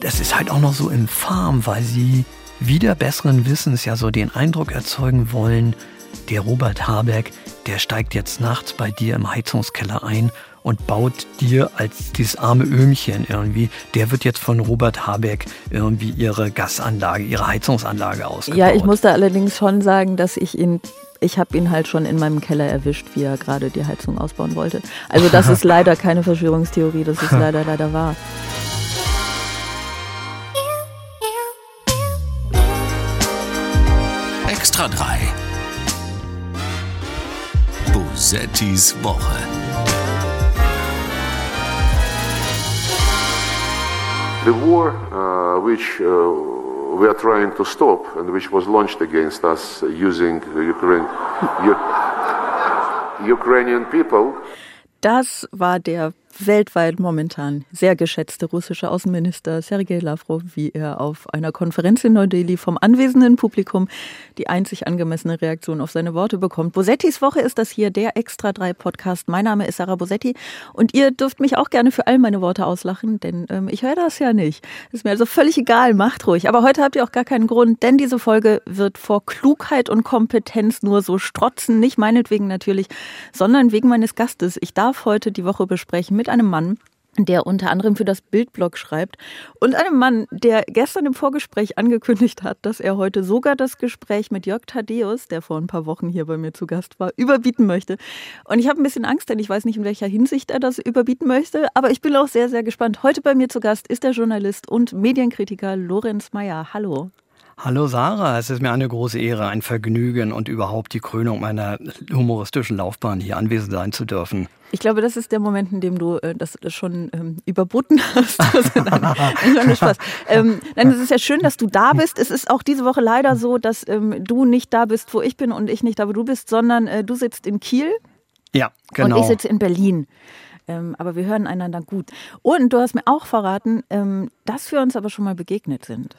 Das ist halt auch noch so infam, weil sie wieder besseren Wissens ja so den Eindruck erzeugen wollen, der Robert Habeck, der steigt jetzt nachts bei dir im Heizungskeller ein und baut dir als dieses arme Öhmchen irgendwie, der wird jetzt von Robert Habeck irgendwie ihre Gasanlage, ihre Heizungsanlage ausgebaut. Ja, ich musste allerdings schon sagen, dass ich ihn ich habe ihn halt schon in meinem Keller erwischt, wie er gerade die Heizung ausbauen wollte. Also das ist leider keine Verschwörungstheorie, das ist leider, leider wahr. Bosettis Woche. The war uh, which uh, we are trying to stop and which was launched against us using Ukraine, Ukrainian people. Das war der weltweit momentan sehr geschätzte russische Außenminister Sergei Lavrov, wie er auf einer Konferenz in Neu-Delhi vom anwesenden Publikum die einzig angemessene Reaktion auf seine Worte bekommt. Bosettis Woche ist das hier, der Extra 3 Podcast. Mein Name ist Sarah Bosetti und ihr dürft mich auch gerne für all meine Worte auslachen, denn ähm, ich höre das ja nicht. Ist mir also völlig egal, macht ruhig. Aber heute habt ihr auch gar keinen Grund, denn diese Folge wird vor Klugheit und Kompetenz nur so strotzen, nicht meinetwegen natürlich, sondern wegen meines Gastes. Ich darf heute die Woche besprechen mit einem Mann, der unter anderem für das Bildblog schreibt und einem Mann, der gestern im Vorgespräch angekündigt hat, dass er heute sogar das Gespräch mit Jörg Thaddeus, der vor ein paar Wochen hier bei mir zu Gast war, überbieten möchte. Und ich habe ein bisschen Angst, denn ich weiß nicht, in welcher Hinsicht er das überbieten möchte, aber ich bin auch sehr, sehr gespannt. Heute bei mir zu Gast ist der Journalist und Medienkritiker Lorenz Meyer. Hallo. Hallo Sarah, es ist mir eine große Ehre, ein Vergnügen und überhaupt die Krönung meiner humoristischen Laufbahn hier anwesend sein zu dürfen. Ich glaube, das ist der Moment, in dem du äh, das, schon ähm, überboten hast. Nein, nein, Spaß. Ähm, nein, es ist ja schön, dass du da bist. Es ist auch diese Woche leider so, dass ähm, du nicht da bist, wo ich bin und ich nicht da, wo du bist, sondern äh, du sitzt in Kiel. Ja, genau. Und ich sitze in Berlin. Ähm, aber wir hören einander gut. Und du hast mir auch verraten, ähm, dass wir uns aber schon mal begegnet sind.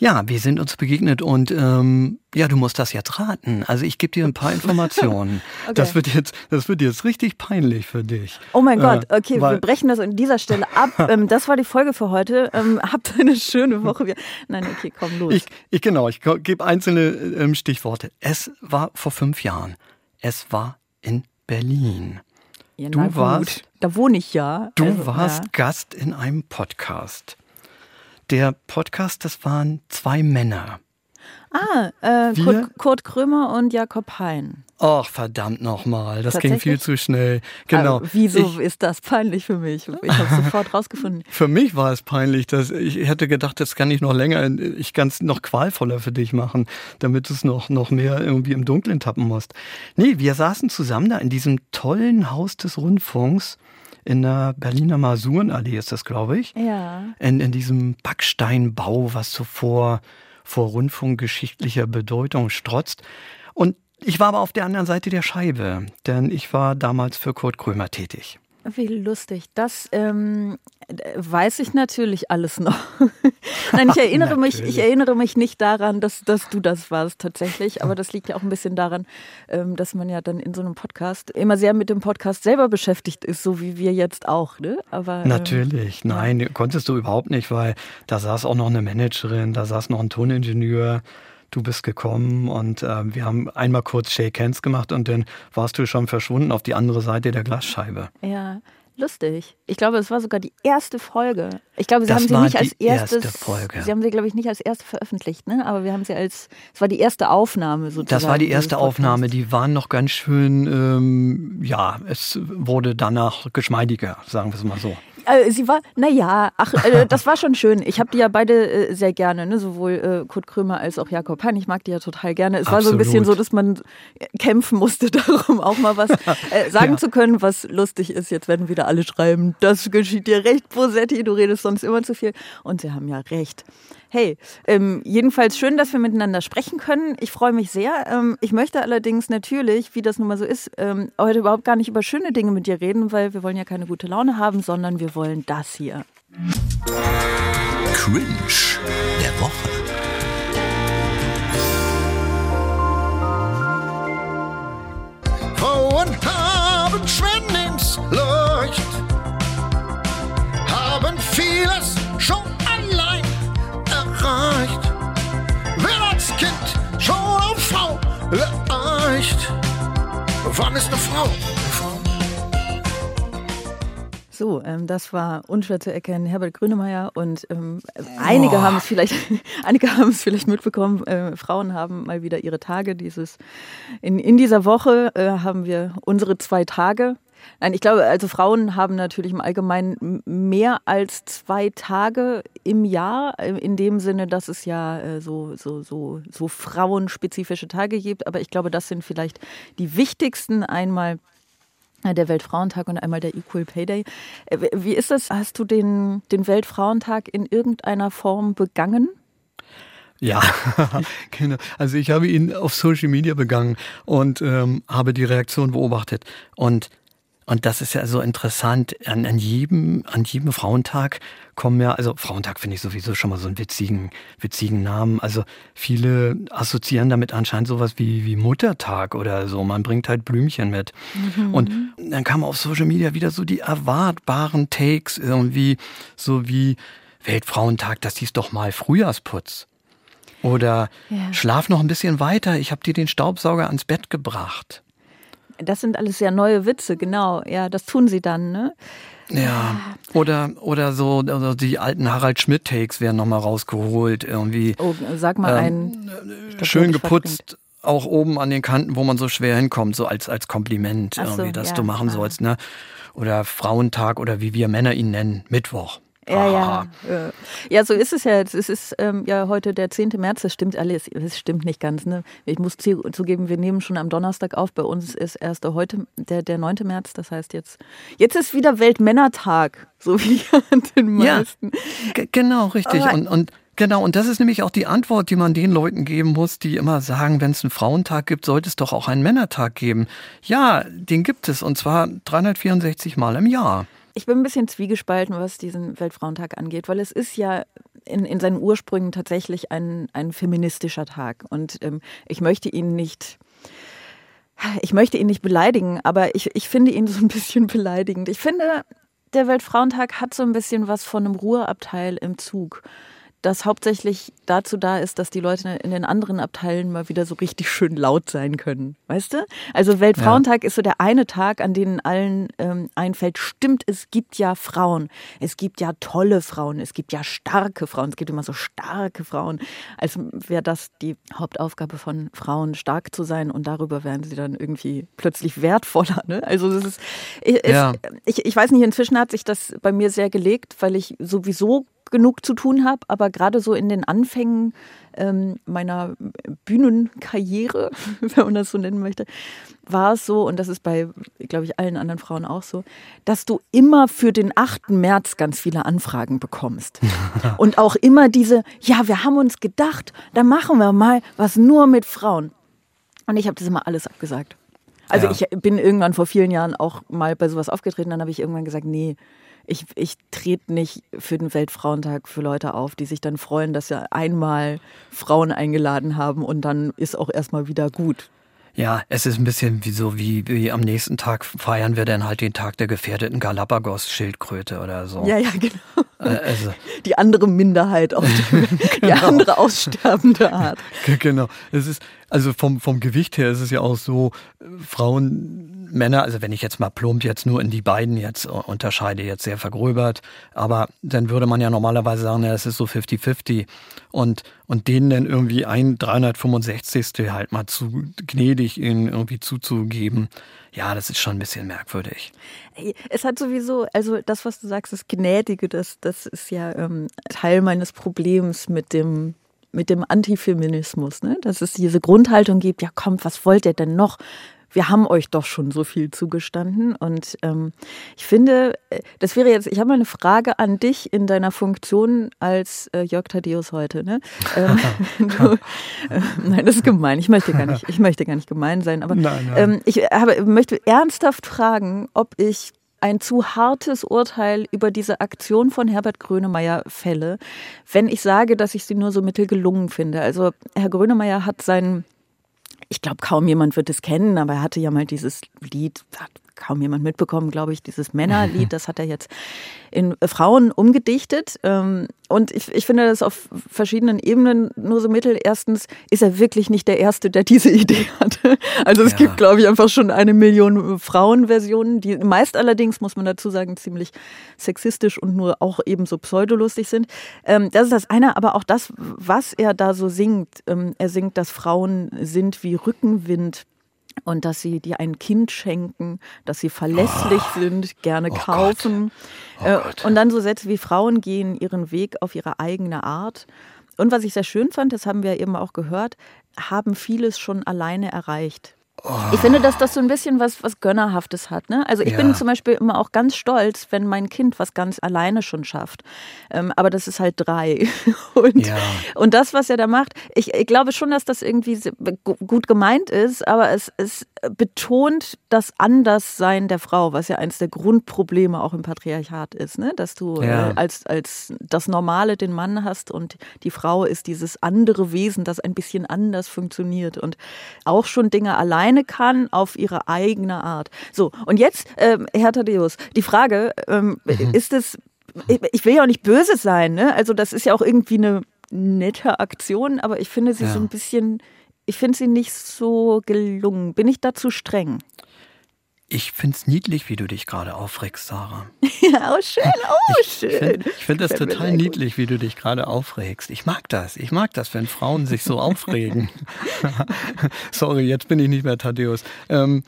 Ja, wir sind uns begegnet und ähm, ja, du musst das jetzt raten. Also ich gebe dir ein paar Informationen. okay. Das wird jetzt, das wird jetzt richtig peinlich für dich. Oh mein Gott, äh, okay, wir brechen das an dieser Stelle ab. ähm, das war die Folge für heute. Ähm, habt eine schöne Woche. Nein, okay, komm los. Ich, ich genau, ich gebe einzelne ähm, Stichworte. Es war vor fünf Jahren. Es war in Berlin. Ja, du warst, da wohne ich ja. Du also, warst ja. Gast in einem Podcast. Der Podcast, das waren zwei Männer. Ah, äh, Kurt, Kurt, Krömer und Jakob Hein. Ach, verdammt nochmal, das ging viel zu schnell. Genau. Aber wieso ich, ist das peinlich für mich? Ich habe sofort rausgefunden. Für mich war es peinlich, dass ich hätte gedacht, das kann ich noch länger, ich kann es noch qualvoller für dich machen, damit du es noch, noch mehr irgendwie im Dunkeln tappen musst. Nee, wir saßen zusammen da in diesem tollen Haus des Rundfunks in der Berliner Masurenallee ist das, glaube ich. Ja. In, in diesem Backsteinbau, was so vor, vor rundfunkgeschichtlicher Bedeutung strotzt. Und ich war aber auf der anderen Seite der Scheibe, denn ich war damals für Kurt Krömer tätig. Wie lustig. Das ähm, weiß ich natürlich alles noch. Nein, ich erinnere mich, ich erinnere mich nicht daran, dass, dass du das warst tatsächlich. Aber das liegt ja auch ein bisschen daran, ähm, dass man ja dann in so einem Podcast immer sehr mit dem Podcast selber beschäftigt ist, so wie wir jetzt auch. Ne? Aber ähm, natürlich, nein, konntest du überhaupt nicht, weil da saß auch noch eine Managerin, da saß noch ein Toningenieur du bist gekommen und äh, wir haben einmal kurz Shake Hands gemacht und dann warst du schon verschwunden auf die andere Seite der Glasscheibe. Ja, lustig. Ich glaube, es war sogar die erste Folge. Ich glaube, sie das haben sie nicht als erstes. Erste Folge. Sie haben sie, glaube ich, nicht als erste veröffentlicht, ne? Aber wir haben sie als. Es war die erste Aufnahme sozusagen. Das war die erste Aufnahme. Die waren noch ganz schön. Ähm, ja, es wurde danach geschmeidiger, sagen wir es mal so. Äh, sie war, naja, ach, äh, das war schon schön. Ich habe die ja beide äh, sehr gerne, ne? sowohl äh, Kurt Krömer als auch Jakob Hein. Ich mag die ja total gerne. Es Absolut. war so ein bisschen so, dass man kämpfen musste darum, auch mal was äh, sagen ja. zu können, was lustig ist. Jetzt werden wieder alle schreiben, das geschieht dir recht, Bosetti, du redest sonst immer zu viel. Und sie haben ja recht. Hey, ähm, jedenfalls schön, dass wir miteinander sprechen können. Ich freue mich sehr. Ähm, ich möchte allerdings natürlich, wie das nun mal so ist, ähm, heute überhaupt gar nicht über schöne Dinge mit dir reden, weil wir wollen ja keine gute Laune haben, sondern wir wollen das hier. Cringe der Woche. Oh, und haben Frauen ist eine Frau. So, ähm, das war unschwer zu erkennen, Herbert Grönemeyer und ähm, einige haben es vielleicht, einige haben es vielleicht mitbekommen. Äh, Frauen haben mal wieder ihre Tage. Dieses in, in dieser Woche äh, haben wir unsere zwei Tage. Nein, ich glaube, also Frauen haben natürlich im Allgemeinen mehr als zwei Tage im Jahr, äh, in dem Sinne, dass es ja äh, so, so, so, so frauenspezifische Tage gibt. Aber ich glaube, das sind vielleicht die wichtigsten. Einmal der Weltfrauentag und einmal der Equal Pay Day. Äh, wie ist das? Hast du den, den Weltfrauentag in irgendeiner Form begangen? Ja, genau. Also ich habe ihn auf Social Media begangen und ähm, habe die Reaktion beobachtet. Und und das ist ja so interessant. An, an, jedem, an jedem Frauentag kommen ja, also Frauentag finde ich sowieso schon mal so einen witzigen, witzigen Namen. Also viele assoziieren damit anscheinend sowas wie, wie Muttertag oder so. Man bringt halt Blümchen mit. Mhm. Und dann kamen auf Social Media wieder so die erwartbaren Takes irgendwie, so wie Weltfrauentag, das hieß doch mal Frühjahrsputz. Oder ja. schlaf noch ein bisschen weiter, ich habe dir den Staubsauger ans Bett gebracht. Das sind alles sehr neue Witze, genau. Ja, das tun sie dann, ne? Ja, oder, oder so also die alten Harald Schmidt-Takes werden nochmal rausgeholt. Irgendwie. Oh, sag mal ähm, einen. Glaub, schön geputzt, auch oben an den Kanten, wo man so schwer hinkommt, so als, als Kompliment, so, irgendwie, das ja, du machen ah. sollst. Ne? Oder Frauentag oder wie wir Männer ihn nennen, Mittwoch. Ja, ja. Ja, so ist es ja jetzt. Es ist ähm, ja heute der 10. März, das stimmt alles. Es stimmt nicht ganz. Ne? Ich muss zugeben, wir nehmen schon am Donnerstag auf. Bei uns ist erst heute der, der 9. März. Das heißt jetzt, jetzt ist wieder Weltmännertag, so wie an den meisten. Ja, genau, richtig. und, und Genau, und das ist nämlich auch die Antwort, die man den Leuten geben muss, die immer sagen, wenn es einen Frauentag gibt, sollte es doch auch einen Männertag geben. Ja, den gibt es und zwar 364 Mal im Jahr. Ich bin ein bisschen zwiegespalten, was diesen Weltfrauentag angeht, weil es ist ja in, in seinen Ursprüngen tatsächlich ein, ein feministischer Tag. Und ähm, ich möchte ihn nicht. Ich möchte ihn nicht beleidigen, aber ich, ich finde ihn so ein bisschen beleidigend. Ich finde, der Weltfrauentag hat so ein bisschen was von einem Ruheabteil im Zug das hauptsächlich dazu da ist, dass die Leute in den anderen Abteilen mal wieder so richtig schön laut sein können. Weißt du? Also Weltfrauentag ja. ist so der eine Tag, an dem allen ähm, einfällt, stimmt, es gibt ja Frauen. Es gibt ja tolle Frauen. Es gibt ja starke Frauen. Es gibt immer so starke Frauen. Als wäre das die Hauptaufgabe von Frauen, stark zu sein und darüber werden sie dann irgendwie plötzlich wertvoller. Ne? Also das ist, es, ja. ich, ich weiß nicht, inzwischen hat sich das bei mir sehr gelegt, weil ich sowieso genug zu tun habe, aber gerade so in den Anfängen ähm, meiner Bühnenkarriere, wenn man das so nennen möchte, war es so, und das ist bei, glaube ich, allen anderen Frauen auch so, dass du immer für den 8. März ganz viele Anfragen bekommst. und auch immer diese, ja, wir haben uns gedacht, da machen wir mal was nur mit Frauen. Und ich habe das immer alles abgesagt. Also ja. ich bin irgendwann vor vielen Jahren auch mal bei sowas aufgetreten, dann habe ich irgendwann gesagt, nee, ich, ich trete nicht für den Weltfrauentag für Leute auf, die sich dann freuen, dass sie einmal Frauen eingeladen haben und dann ist auch erstmal wieder gut. Ja, es ist ein bisschen wie so, wie, wie am nächsten Tag feiern wir dann halt den Tag der gefährdeten Galapagos-Schildkröte oder so. Ja, ja, genau. Äh, also. Die andere Minderheit, auf die, genau. die andere aussterbende Art. Genau. Es ist, also vom, vom Gewicht her ist es ja auch so, Frauen Männer, also wenn ich jetzt mal plump jetzt nur in die beiden jetzt unterscheide, jetzt sehr vergröbert, aber dann würde man ja normalerweise sagen, ja, es ist so 50-50 und, und denen dann irgendwie ein 365. halt mal zu gnädig ihnen irgendwie zuzugeben, ja, das ist schon ein bisschen merkwürdig. Es hat sowieso, also das, was du sagst, das Gnädige, das, das ist ja ähm, Teil meines Problems mit dem mit dem Antifeminismus, ne? dass es diese Grundhaltung gibt, ja kommt, was wollt ihr denn noch? Wir haben euch doch schon so viel zugestanden. Und ähm, ich finde, äh, das wäre jetzt, ich habe mal eine Frage an dich in deiner Funktion als äh, Jörg Thaddeus heute. Ne? Ähm, du, äh, nein, das ist gemein. Ich möchte gar nicht, ich möchte gar nicht gemein sein. Aber nein, nein. Ähm, ich habe, möchte ernsthaft fragen, ob ich ein zu hartes Urteil über diese Aktion von Herbert Grönemeyer fälle, wenn ich sage, dass ich sie nur so mittelgelungen finde. Also Herr Grönemeyer hat seinen ich glaube, kaum jemand wird es kennen, aber er hatte ja mal dieses Lied, kaum jemand mitbekommen, glaube ich, dieses Männerlied, das hat er jetzt in Frauen umgedichtet. Ähm, und ich, ich finde das auf verschiedenen Ebenen nur so mittel. Erstens ist er wirklich nicht der Erste, der diese Idee hatte. Also es ja. gibt, glaube ich, einfach schon eine Million Frauenversionen, die meist allerdings, muss man dazu sagen, ziemlich sexistisch und nur auch ebenso pseudolustig sind. Ähm, das ist das eine, aber auch das, was er da so singt. Ähm, er singt, dass Frauen sind wie Rückenwind und dass sie dir ein Kind schenken, dass sie verlässlich oh. sind, gerne oh kaufen. Oh äh, und dann so Sätze wie Frauen gehen ihren Weg auf ihre eigene Art. Und was ich sehr schön fand, das haben wir eben auch gehört, haben vieles schon alleine erreicht. Ich finde, dass das so ein bisschen was, was Gönnerhaftes hat. Ne? Also ich ja. bin zum Beispiel immer auch ganz stolz, wenn mein Kind was ganz alleine schon schafft. Ähm, aber das ist halt drei. Und, ja. und das, was er da macht, ich, ich glaube schon, dass das irgendwie gut gemeint ist, aber es, es betont das Anderssein der Frau, was ja eines der Grundprobleme auch im Patriarchat ist. Ne? Dass du ja. äh, als, als das Normale den Mann hast und die Frau ist dieses andere Wesen, das ein bisschen anders funktioniert und auch schon Dinge alleine alleine kann auf ihre eigene Art. So, und jetzt, ähm, Herr Thaddeus, die Frage, ähm, mhm. ist es, ich will ja auch nicht böse sein, ne? Also das ist ja auch irgendwie eine nette Aktion, aber ich finde sie ja. so ein bisschen, ich finde sie nicht so gelungen. Bin ich da zu streng? Ich finde es niedlich, wie du dich gerade aufregst, Sarah. Ja, oh schön, oh schön. Ich, finde es total niedlich, wie du dich gerade aufregst. Ich mag das. Ich mag das, wenn Frauen sich so aufregen. Sorry, jetzt bin ich nicht mehr Thaddeus. Ähm,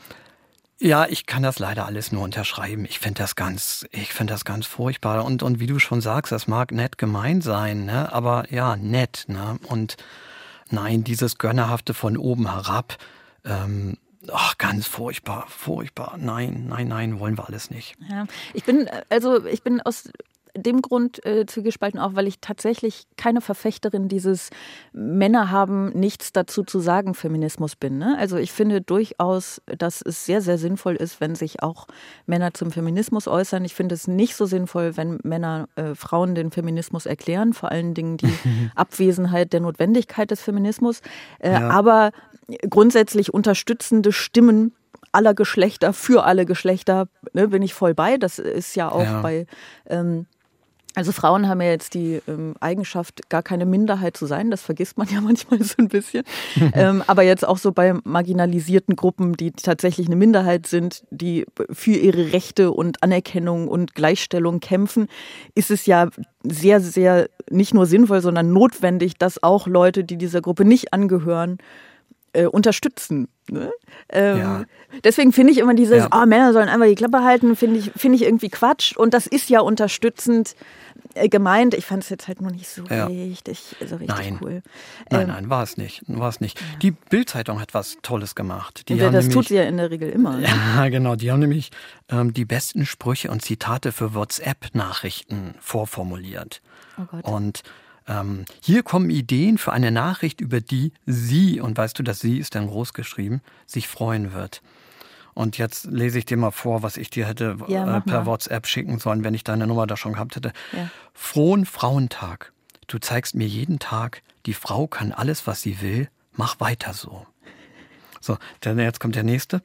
ja, ich kann das leider alles nur unterschreiben. Ich finde das ganz, ich finde das ganz furchtbar. Und, und wie du schon sagst, das mag nett gemeint sein, ne? aber ja, nett. Ne? Und nein, dieses Gönnerhafte von oben herab, ähm, Ach, ganz furchtbar, furchtbar. Nein, nein, nein, wollen wir alles nicht. Ja, ich bin, also ich bin aus dem Grund äh, zugespalten, auch weil ich tatsächlich keine Verfechterin dieses Männer haben nichts dazu zu sagen Feminismus bin. Ne? Also ich finde durchaus, dass es sehr, sehr sinnvoll ist, wenn sich auch Männer zum Feminismus äußern. Ich finde es nicht so sinnvoll, wenn Männer äh, Frauen den Feminismus erklären, vor allen Dingen die Abwesenheit der Notwendigkeit des Feminismus. Äh, ja. Aber grundsätzlich unterstützende Stimmen aller Geschlechter für alle Geschlechter ne, bin ich voll bei. Das ist ja auch ja. bei ähm, also Frauen haben ja jetzt die ähm, Eigenschaft, gar keine Minderheit zu sein. Das vergisst man ja manchmal so ein bisschen. ähm, aber jetzt auch so bei marginalisierten Gruppen, die tatsächlich eine Minderheit sind, die für ihre Rechte und Anerkennung und Gleichstellung kämpfen, ist es ja sehr, sehr nicht nur sinnvoll, sondern notwendig, dass auch Leute, die dieser Gruppe nicht angehören, äh, unterstützen. Ne? Ähm, ja. Deswegen finde ich immer dieses, ja. oh, Männer sollen einfach die Klappe halten, finde ich, find ich irgendwie Quatsch. Und das ist ja unterstützend äh, gemeint. Ich fand es jetzt halt nur nicht so ja. richtig, so richtig nein. cool. Nein, ähm, nein, war es nicht. War es nicht. Die Bildzeitung hat was Tolles gemacht. Die das nämlich, tut sie ja in der Regel immer. Ne? Ja, genau. Die haben nämlich ähm, die besten Sprüche und Zitate für WhatsApp-Nachrichten vorformuliert. Oh Gott. Und ähm, hier kommen Ideen für eine Nachricht, über die sie, und weißt du, dass sie ist dann groß geschrieben, sich freuen wird. Und jetzt lese ich dir mal vor, was ich dir hätte ja, äh, per mal. WhatsApp schicken sollen, wenn ich deine Nummer da schon gehabt hätte. Ja. Frohen Frauentag. Du zeigst mir jeden Tag, die Frau kann alles, was sie will. Mach weiter so. So, dann jetzt kommt der nächste.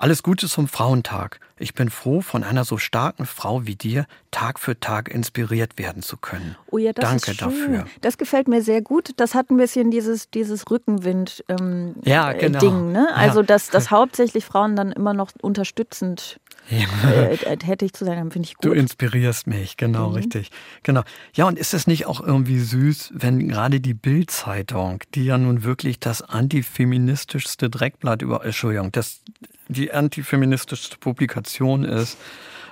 Alles Gute zum Frauentag. Ich bin froh, von einer so starken Frau wie dir Tag für Tag inspiriert werden zu können. Oh ja, das Danke ist schön. dafür. Das gefällt mir sehr gut. Das hat ein bisschen dieses, dieses Rückenwind-Ding. Ähm, ja, äh, genau. Ding, ne? Also, dass, dass hauptsächlich Frauen dann immer noch unterstützend ja. äh, äh tätig zu sein, finde ich gut. Du inspirierst mich, genau, mhm. richtig. Genau. Ja, und ist es nicht auch irgendwie süß, wenn gerade die Bild-Zeitung, die ja nun wirklich das antifeministischste Dreckblatt über, Entschuldigung, das die antifeministischste Publikation ist,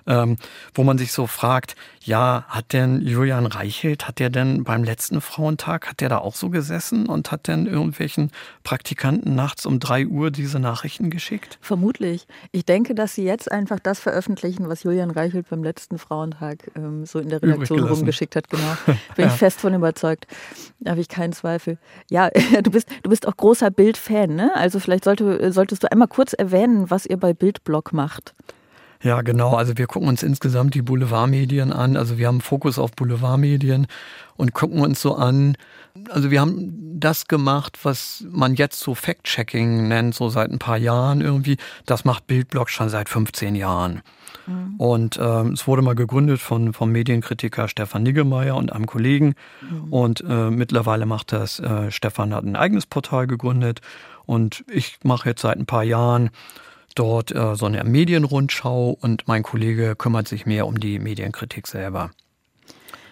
ähm, wo man sich so fragt, ja, hat denn Julian Reichelt, hat der denn beim letzten Frauentag, hat der da auch so gesessen und hat denn irgendwelchen Praktikanten nachts um drei Uhr diese Nachrichten geschickt? Vermutlich. Ich denke, dass sie jetzt einfach das veröffentlichen, was Julian Reichelt beim letzten Frauentag ähm, so in der Redaktion rumgeschickt hat. Genau. Bin ja. ich fest von überzeugt. Da habe ich keinen Zweifel. Ja, du bist, du bist auch großer Bild-Fan, ne? Also vielleicht sollte, solltest du einmal kurz erwähnen, was ihr bei Bildblog macht. Ja, genau. Also wir gucken uns insgesamt die Boulevardmedien an. Also wir haben Fokus auf Boulevardmedien und gucken uns so an. Also wir haben das gemacht, was man jetzt so Fact-Checking nennt, so seit ein paar Jahren irgendwie. Das macht Bildblog schon seit 15 Jahren. Mhm. Und ähm, es wurde mal gegründet von vom Medienkritiker Stefan Niggemeier und einem Kollegen. Mhm. Und äh, mittlerweile macht das, äh, Stefan hat ein eigenes Portal gegründet. Und ich mache jetzt seit ein paar Jahren dort äh, so eine Medienrundschau und mein Kollege kümmert sich mehr um die Medienkritik selber.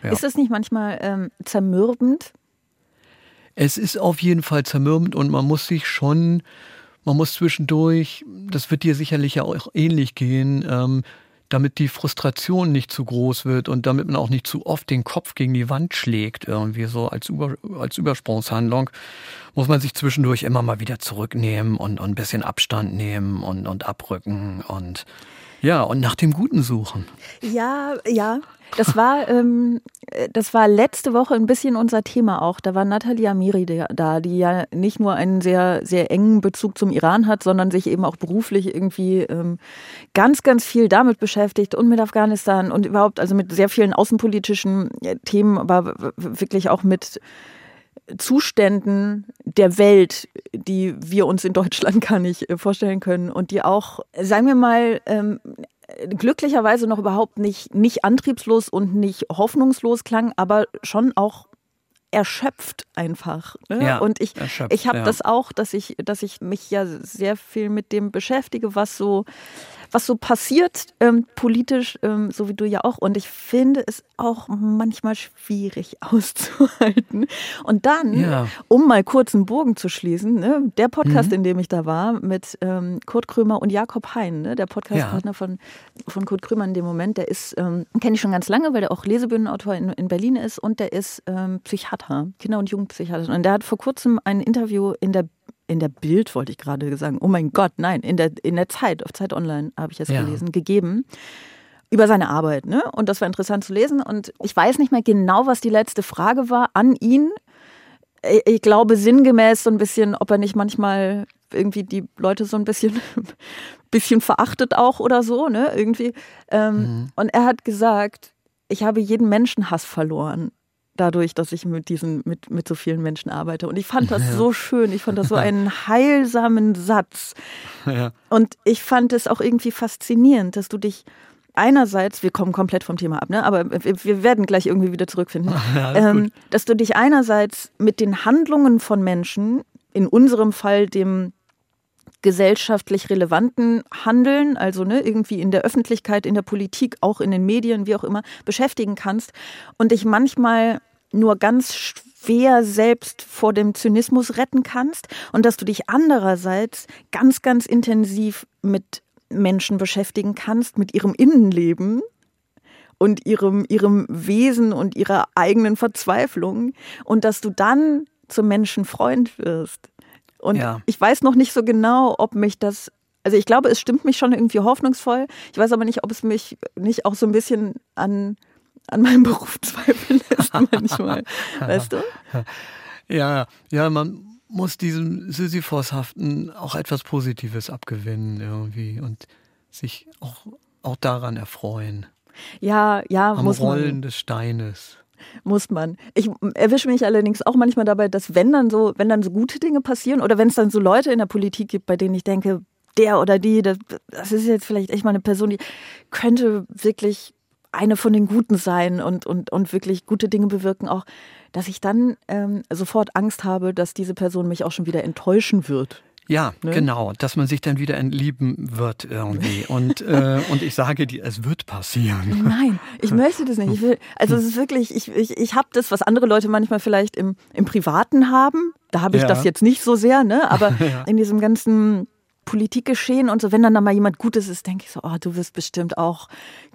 Ja. Ist das nicht manchmal ähm, zermürbend? Es ist auf jeden Fall zermürbend und man muss sich schon, man muss zwischendurch, das wird dir sicherlich ja auch ähnlich gehen, ähm, damit die Frustration nicht zu groß wird und damit man auch nicht zu oft den Kopf gegen die Wand schlägt, irgendwie so als, Über, als Übersprungshandlung, muss man sich zwischendurch immer mal wieder zurücknehmen und, und ein bisschen Abstand nehmen und, und abrücken und ja, und nach dem Guten suchen. Ja, ja. Das war, ähm, das war letzte Woche ein bisschen unser Thema auch. Da war Nathalie Amiri da, die ja nicht nur einen sehr, sehr engen Bezug zum Iran hat, sondern sich eben auch beruflich irgendwie ähm, ganz, ganz viel damit beschäftigt und mit Afghanistan und überhaupt, also mit sehr vielen außenpolitischen äh, Themen, aber wirklich auch mit Zuständen der Welt, die wir uns in Deutschland gar nicht äh, vorstellen können und die auch, sagen wir mal, ähm, glücklicherweise noch überhaupt nicht, nicht antriebslos und nicht hoffnungslos klang, aber schon auch erschöpft einfach. Ne? Ja, und ich, ich habe ja. das auch, dass ich, dass ich mich ja sehr viel mit dem beschäftige, was so was so passiert ähm, politisch, ähm, so wie du ja auch. Und ich finde es auch manchmal schwierig auszuhalten. Und dann, ja. um mal kurz einen Bogen zu schließen, ne, der Podcast, mhm. in dem ich da war, mit ähm, Kurt Krömer und Jakob Hein, ne, der Podcastpartner ja. von, von Kurt Krömer in dem Moment, der ist, ähm, kenne ich schon ganz lange, weil der auch Lesebühnenautor in, in Berlin ist und der ist ähm, Psychiater, Kinder- und Jugendpsychiater. Und der hat vor kurzem ein Interview in der in der Bild, wollte ich gerade sagen, oh mein Gott, nein, in der, in der Zeit, auf Zeit Online habe ich es ja. gelesen, gegeben über seine Arbeit. Ne? Und das war interessant zu lesen. Und ich weiß nicht mehr genau, was die letzte Frage war an ihn. Ich glaube sinngemäß so ein bisschen, ob er nicht manchmal irgendwie die Leute so ein bisschen, bisschen verachtet auch oder so, ne? Irgendwie. Ähm, mhm. Und er hat gesagt, ich habe jeden Menschenhass verloren dadurch, dass ich mit diesen, mit, mit so vielen Menschen arbeite. Und ich fand das ja. so schön. Ich fand das so einen heilsamen Satz. Ja. Und ich fand es auch irgendwie faszinierend, dass du dich einerseits, wir kommen komplett vom Thema ab, ne? aber wir werden gleich irgendwie wieder zurückfinden, ja, ähm, dass du dich einerseits mit den Handlungen von Menschen, in unserem Fall dem gesellschaftlich relevanten Handeln, also ne, irgendwie in der Öffentlichkeit, in der Politik, auch in den Medien, wie auch immer, beschäftigen kannst und dich manchmal nur ganz schwer selbst vor dem Zynismus retten kannst und dass du dich andererseits ganz, ganz intensiv mit Menschen beschäftigen kannst, mit ihrem Innenleben und ihrem, ihrem Wesen und ihrer eigenen Verzweiflung und dass du dann zum Menschenfreund wirst. Und ja. ich weiß noch nicht so genau, ob mich das also ich glaube, es stimmt mich schon irgendwie hoffnungsvoll. Ich weiß aber nicht, ob es mich nicht auch so ein bisschen an an meinem Beruf zweifeln lässt manchmal. weißt du? Ja, ja, man muss diesem Sisyphos-haften auch etwas Positives abgewinnen irgendwie und sich auch, auch daran erfreuen. Ja, ja, Am muss Rollen man. des Steines. Muss man. Ich erwische mich allerdings auch manchmal dabei, dass wenn dann so, wenn dann so gute Dinge passieren oder wenn es dann so Leute in der Politik gibt, bei denen ich denke, der oder die, das, das ist jetzt vielleicht echt mal eine Person, die könnte wirklich eine von den Guten sein und, und, und wirklich gute Dinge bewirken, auch, dass ich dann ähm, sofort Angst habe, dass diese Person mich auch schon wieder enttäuschen wird. Ja, ne? genau, dass man sich dann wieder entlieben wird irgendwie. Und, äh, und ich sage dir, es wird passieren. Nein, ich möchte das nicht. Ich will, also es ist wirklich, ich, ich, ich habe das, was andere Leute manchmal vielleicht im, im Privaten haben. Da habe ich ja. das jetzt nicht so sehr, ne? Aber ja. in diesem ganzen Politikgeschehen und so, wenn dann da mal jemand Gutes ist, denke ich so, oh, du wirst bestimmt auch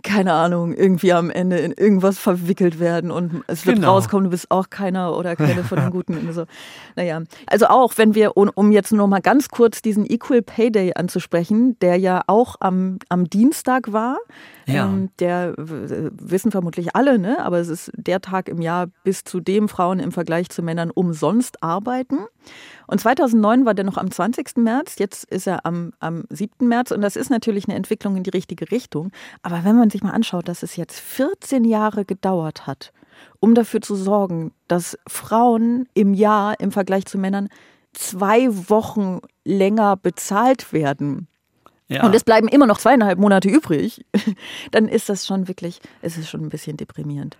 keine Ahnung, irgendwie am Ende in irgendwas verwickelt werden und es wird genau. rauskommen, du bist auch keiner oder keine von den Guten. So. Naja, also auch, wenn wir, um jetzt nur mal ganz kurz diesen Equal Pay Day anzusprechen, der ja auch am, am Dienstag war, ja. Ähm, der wissen vermutlich alle, ne? aber es ist der Tag im Jahr, bis zu dem Frauen im Vergleich zu Männern umsonst arbeiten. Und 2009 war der noch am 20. März, jetzt ist er am, am 7. März und das ist natürlich eine Entwicklung in die richtige Richtung. Aber wenn man sich mal anschaut, dass es jetzt 14 Jahre gedauert hat, um dafür zu sorgen, dass Frauen im Jahr im Vergleich zu Männern zwei Wochen länger bezahlt werden, ja. und es bleiben immer noch zweieinhalb Monate übrig, dann ist das schon wirklich, es ist schon ein bisschen deprimierend.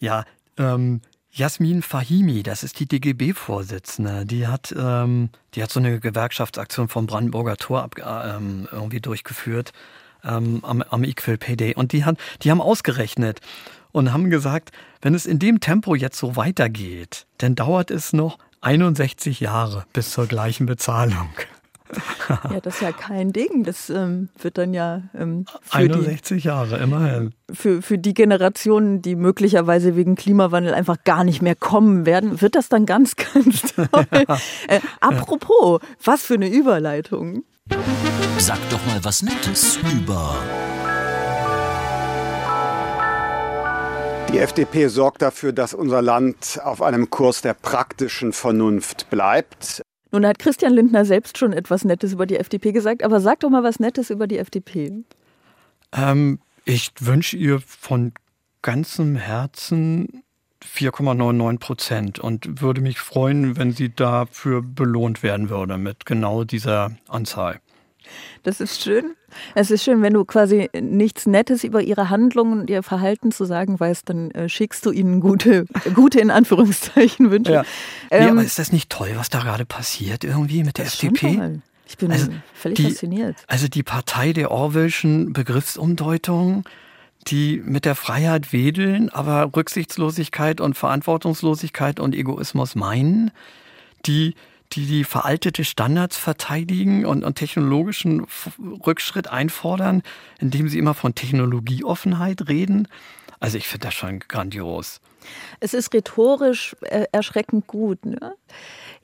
Ja, ähm, Jasmin Fahimi, das ist die DGB-Vorsitzende, die hat, ähm, die hat so eine Gewerkschaftsaktion vom Brandenburger Tor ab, ähm, irgendwie durchgeführt ähm, am, am Equal Pay Day. Und die, hat, die haben ausgerechnet und haben gesagt, wenn es in dem Tempo jetzt so weitergeht, dann dauert es noch 61 Jahre bis zur gleichen Bezahlung. ja, das ist ja kein Ding. Das ähm, wird dann ja ähm, 61 die, Jahre, immerhin. Für, für die Generationen, die möglicherweise wegen Klimawandel einfach gar nicht mehr kommen werden, wird das dann ganz, ganz toll. äh, apropos, was für eine Überleitung. Sag doch mal was Nettes über. Die FDP sorgt dafür, dass unser Land auf einem Kurs der praktischen Vernunft bleibt. Nun hat Christian Lindner selbst schon etwas Nettes über die FDP gesagt, aber sag doch mal was Nettes über die FDP. Ähm, ich wünsche ihr von ganzem Herzen 4,99 Prozent und würde mich freuen, wenn sie dafür belohnt werden würde mit genau dieser Anzahl. Das ist schön. Es ist schön, wenn du quasi nichts Nettes über ihre Handlungen und ihr Verhalten zu sagen weißt, dann äh, schickst du ihnen gute, gute in Anführungszeichen Wünsche. Ja. Ähm, ja, aber ist das nicht toll, was da gerade passiert irgendwie mit der FDP? Ich bin also völlig die, fasziniert. Also die Partei der Orwellschen Begriffsumdeutung, die mit der Freiheit wedeln, aber Rücksichtslosigkeit und Verantwortungslosigkeit und Egoismus meinen, die die die veraltete Standards verteidigen und, und technologischen Rückschritt einfordern, indem sie immer von Technologieoffenheit reden. Also ich finde das schon grandios. Es ist rhetorisch äh, erschreckend gut. Ne?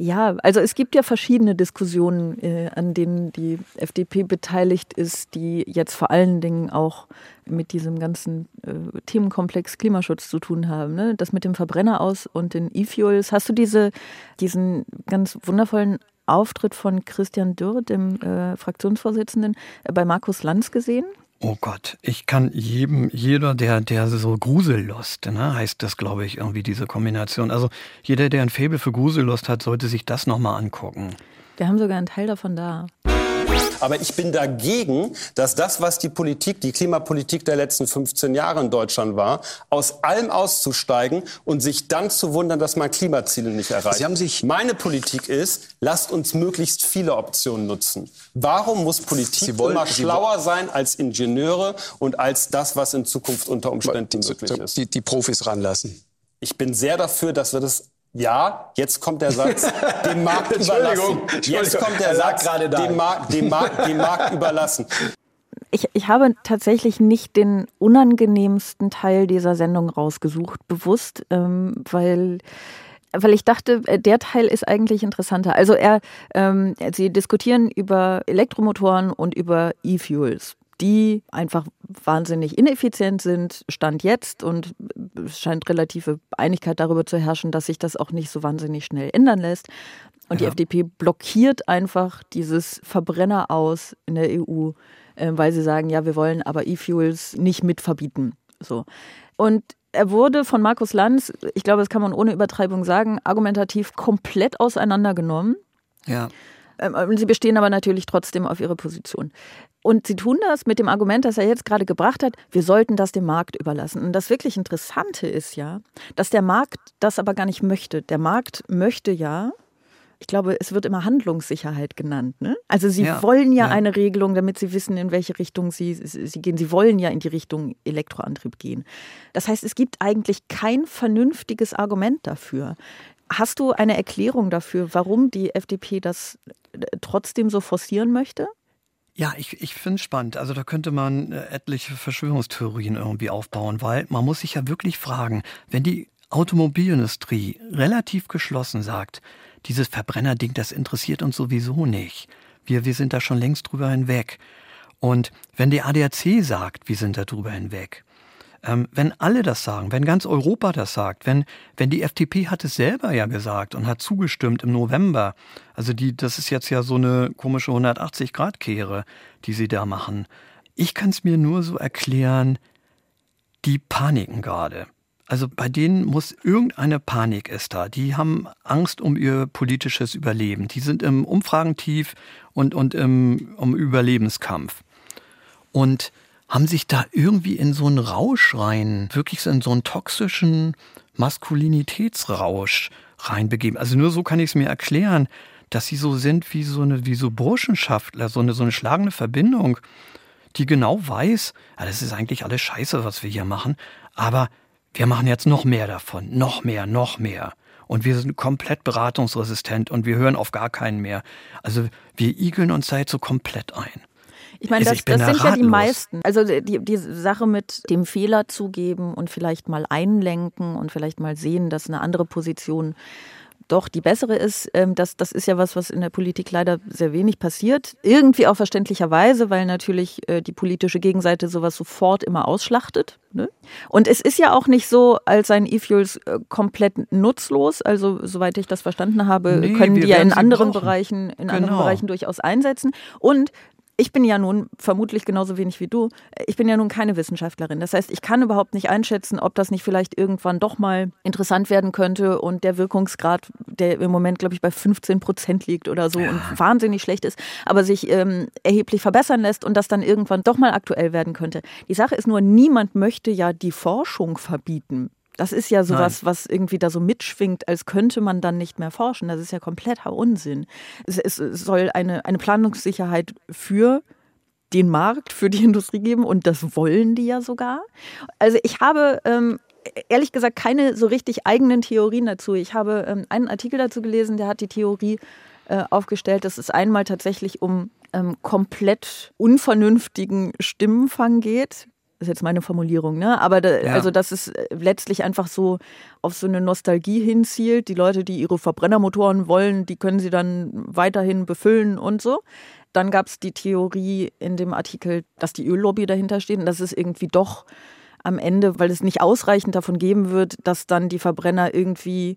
Ja, also es gibt ja verschiedene Diskussionen, äh, an denen die FDP beteiligt ist, die jetzt vor allen Dingen auch mit diesem ganzen äh, Themenkomplex Klimaschutz zu tun haben. Ne? Das mit dem Verbrenner aus und den E-Fuels. Hast du diese, diesen ganz wundervollen Auftritt von Christian Dürr, dem äh, Fraktionsvorsitzenden, äh, bei Markus Lanz gesehen? Oh Gott, ich kann jedem, jeder, der, der so Grusellust, ne, heißt das, glaube ich, irgendwie diese Kombination. Also jeder, der ein Faible für Grusellust hat, sollte sich das nochmal angucken. Wir haben sogar einen Teil davon da. Aber ich bin dagegen, dass das, was die Politik, die Klimapolitik der letzten 15 Jahre in Deutschland war, aus allem auszusteigen und sich dann zu wundern, dass man Klimaziele nicht erreicht. Sie haben sich Meine Politik ist, lasst uns möglichst viele Optionen nutzen. Warum muss Politik wollen, immer schlauer sein als Ingenieure und als das, was in Zukunft unter Umständen möglich ist? Die, die Profis ranlassen. Ich bin sehr dafür, dass wir das ja, jetzt kommt der Satz, dem Markt überlassen. Jetzt kommt der Satz, dem Markt, dem, Markt, dem Markt überlassen. Ich, ich habe tatsächlich nicht den unangenehmsten Teil dieser Sendung rausgesucht, bewusst, ähm, weil weil ich dachte, äh, der Teil ist eigentlich interessanter. Also er, ähm, sie diskutieren über Elektromotoren und über E-Fuels die einfach wahnsinnig ineffizient sind, Stand jetzt. Und es scheint relative Einigkeit darüber zu herrschen, dass sich das auch nicht so wahnsinnig schnell ändern lässt. Und ja. die FDP blockiert einfach dieses Verbrenner aus in der EU, äh, weil sie sagen, ja, wir wollen aber E-Fuels nicht mit verbieten. So. Und er wurde von Markus Lanz, ich glaube, das kann man ohne Übertreibung sagen, argumentativ komplett auseinandergenommen. Ja. Ähm, sie bestehen aber natürlich trotzdem auf ihre Position. Und sie tun das mit dem Argument, das er jetzt gerade gebracht hat, wir sollten das dem Markt überlassen. Und das wirklich Interessante ist ja, dass der Markt das aber gar nicht möchte. Der Markt möchte ja, ich glaube, es wird immer Handlungssicherheit genannt. Ne? Also sie ja, wollen ja, ja, eine Regelung, damit sie wissen, in welche Richtung sie, sie gehen. Sie wollen ja in die Richtung Elektroantrieb gehen. Das heißt, es gibt eigentlich kein vernünftiges Argument dafür. Hast du eine Erklärung dafür, warum die FDP das äh, trotzdem so forcieren möchte? Ja, ich, ich finde es spannend. Also da könnte man äh, etliche Verschwörungstheorien irgendwie aufbauen, weil man muss sich ja wirklich fragen, wenn die Automobilindustrie relativ geschlossen sagt, dieses Verbrennerding, das interessiert uns sowieso nicht. Wir, wir sind da schon längst drüber hinweg. Und wenn die ADAC sagt, wir sind da drüber hinweg, ähm, wenn alle das sagen, wenn ganz Europa das sagt, wenn, wenn die FDP hat es selber ja gesagt und hat zugestimmt im November, also die, das ist jetzt ja so eine komische 180-Grad-Kehre, die sie da machen. Ich kann es mir nur so erklären, die paniken gerade. Also bei denen muss irgendeine Panik ist da. Die haben Angst um ihr politisches Überleben. Die sind im Umfragentief und, und im, im Überlebenskampf. Und haben sich da irgendwie in so einen Rausch rein, wirklich in so einen toxischen Maskulinitätsrausch reinbegeben. Also nur so kann ich es mir erklären, dass sie so sind wie so eine, wie so Burschenschaftler, so eine, so eine schlagende Verbindung, die genau weiß, ja, das ist eigentlich alles scheiße, was wir hier machen, aber wir machen jetzt noch mehr davon, noch mehr, noch mehr. Und wir sind komplett beratungsresistent und wir hören auf gar keinen mehr. Also wir igeln uns da jetzt so komplett ein. Ich meine, also das, das sind ja die meisten. Also die, die Sache mit dem Fehler zugeben und vielleicht mal einlenken und vielleicht mal sehen, dass eine andere Position doch die bessere ist, ähm, das, das ist ja was, was in der Politik leider sehr wenig passiert. Irgendwie auch verständlicherweise, weil natürlich äh, die politische Gegenseite sowas sofort immer ausschlachtet. Ne? Und es ist ja auch nicht so, als seien E-Fuels äh, komplett nutzlos. Also, soweit ich das verstanden habe, nee, können die ja in anderen brauchen. Bereichen, in genau. anderen Bereichen durchaus einsetzen. Und ich bin ja nun vermutlich genauso wenig wie du. Ich bin ja nun keine Wissenschaftlerin. Das heißt, ich kann überhaupt nicht einschätzen, ob das nicht vielleicht irgendwann doch mal interessant werden könnte und der Wirkungsgrad, der im Moment, glaube ich, bei 15 Prozent liegt oder so ja. und wahnsinnig schlecht ist, aber sich ähm, erheblich verbessern lässt und das dann irgendwann doch mal aktuell werden könnte. Die Sache ist nur, niemand möchte ja die Forschung verbieten. Das ist ja sowas, Nein. was irgendwie da so mitschwingt, als könnte man dann nicht mehr forschen. Das ist ja kompletter Unsinn. Es, es soll eine, eine Planungssicherheit für den Markt, für die Industrie geben und das wollen die ja sogar. Also ich habe ähm, ehrlich gesagt keine so richtig eigenen Theorien dazu. Ich habe ähm, einen Artikel dazu gelesen, der hat die Theorie äh, aufgestellt, dass es einmal tatsächlich um ähm, komplett unvernünftigen Stimmenfang geht ist jetzt meine Formulierung, ne? Aber da, ja. also, dass es äh, letztlich einfach so auf so eine Nostalgie hinzielt. Die Leute, die ihre Verbrennermotoren wollen, die können sie dann weiterhin befüllen und so. Dann gab es die Theorie in dem Artikel, dass die Öllobby dahinter steht und dass es irgendwie doch am Ende, weil es nicht ausreichend davon geben wird, dass dann die Verbrenner irgendwie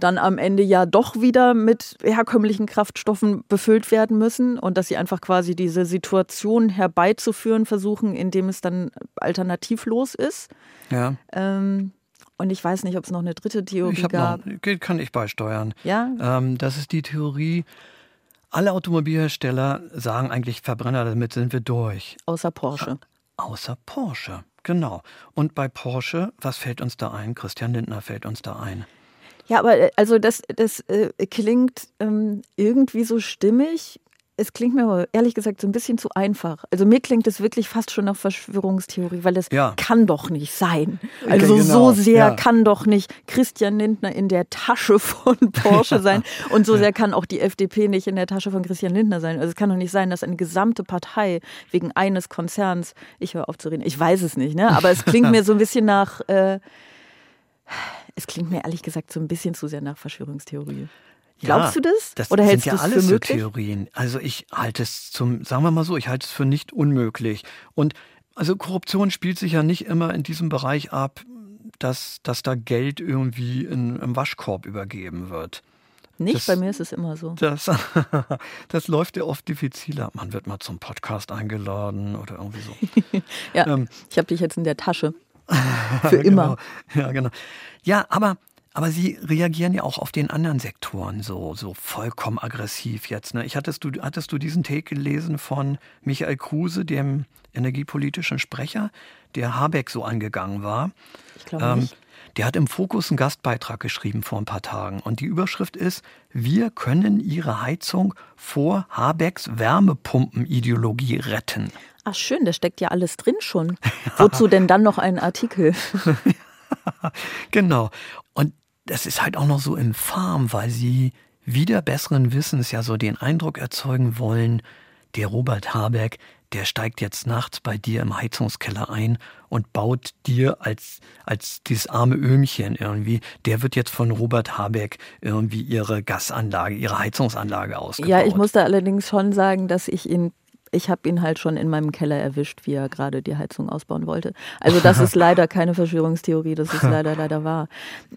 dann am Ende ja doch wieder mit herkömmlichen Kraftstoffen befüllt werden müssen und dass sie einfach quasi diese Situation herbeizuführen versuchen, indem es dann alternativlos ist. Ja. Ähm, und ich weiß nicht, ob es noch eine dritte Theorie ich gab. Noch, kann ich beisteuern. Ja. Ähm, das ist die Theorie. Alle Automobilhersteller sagen eigentlich Verbrenner, damit sind wir durch. Außer Porsche. Außer Porsche, genau. Und bei Porsche, was fällt uns da ein? Christian Lindner fällt uns da ein. Ja, aber äh, also das, das äh, klingt ähm, irgendwie so stimmig. Es klingt mir aber ehrlich gesagt so ein bisschen zu einfach. Also mir klingt es wirklich fast schon nach Verschwörungstheorie, weil es ja. kann doch nicht sein. Also genau. so sehr ja. kann doch nicht Christian Lindner in der Tasche von Porsche sein und so sehr kann auch die FDP nicht in der Tasche von Christian Lindner sein. Also es kann doch nicht sein, dass eine gesamte Partei wegen eines Konzerns, ich höre auf zu reden, ich weiß es nicht, ne? aber es klingt mir so ein bisschen nach... Äh, es klingt mir ehrlich gesagt so ein bisschen zu sehr nach Verschwörungstheorie. Glaubst ja, du das? das Oder hältst du es alles für möglich? So Theorien. Also ich halte es zum, sagen wir mal so, ich halte es für nicht unmöglich. Und also Korruption spielt sich ja nicht immer in diesem Bereich ab, dass, dass da Geld irgendwie in, im Waschkorb übergeben wird. Nicht, das, bei mir ist es immer so. Das, das läuft ja oft diffiziler. Man wird mal zum Podcast eingeladen oder irgendwie so. ja, ähm, ich habe dich jetzt in der Tasche. Für immer. genau. Ja, genau. Ja, aber, aber sie reagieren ja auch auf den anderen Sektoren so, so vollkommen aggressiv jetzt. Ne? Ich hattest du, hattest du diesen Take gelesen von Michael Kruse, dem energiepolitischen Sprecher, der Habeck so angegangen war? Ich glaube ähm, nicht. Der hat im Fokus einen Gastbeitrag geschrieben vor ein paar Tagen. Und die Überschrift ist, wir können Ihre Heizung vor Habecks Wärmepumpenideologie retten. Ach schön, da steckt ja alles drin schon. Wozu denn dann noch ein Artikel? genau. Und das ist halt auch noch so infam, weil sie wieder besseren Wissens ja so den Eindruck erzeugen wollen, der Robert Habeck, der steigt jetzt nachts bei dir im Heizungskeller ein und baut dir als, als dieses arme Öhmchen irgendwie, der wird jetzt von Robert Habeck irgendwie ihre Gasanlage, ihre Heizungsanlage ausgebaut. Ja, ich muss da allerdings schon sagen, dass ich ihn ich habe ihn halt schon in meinem Keller erwischt, wie er gerade die Heizung ausbauen wollte. Also das ist leider keine Verschwörungstheorie, das ist leider, leider wahr.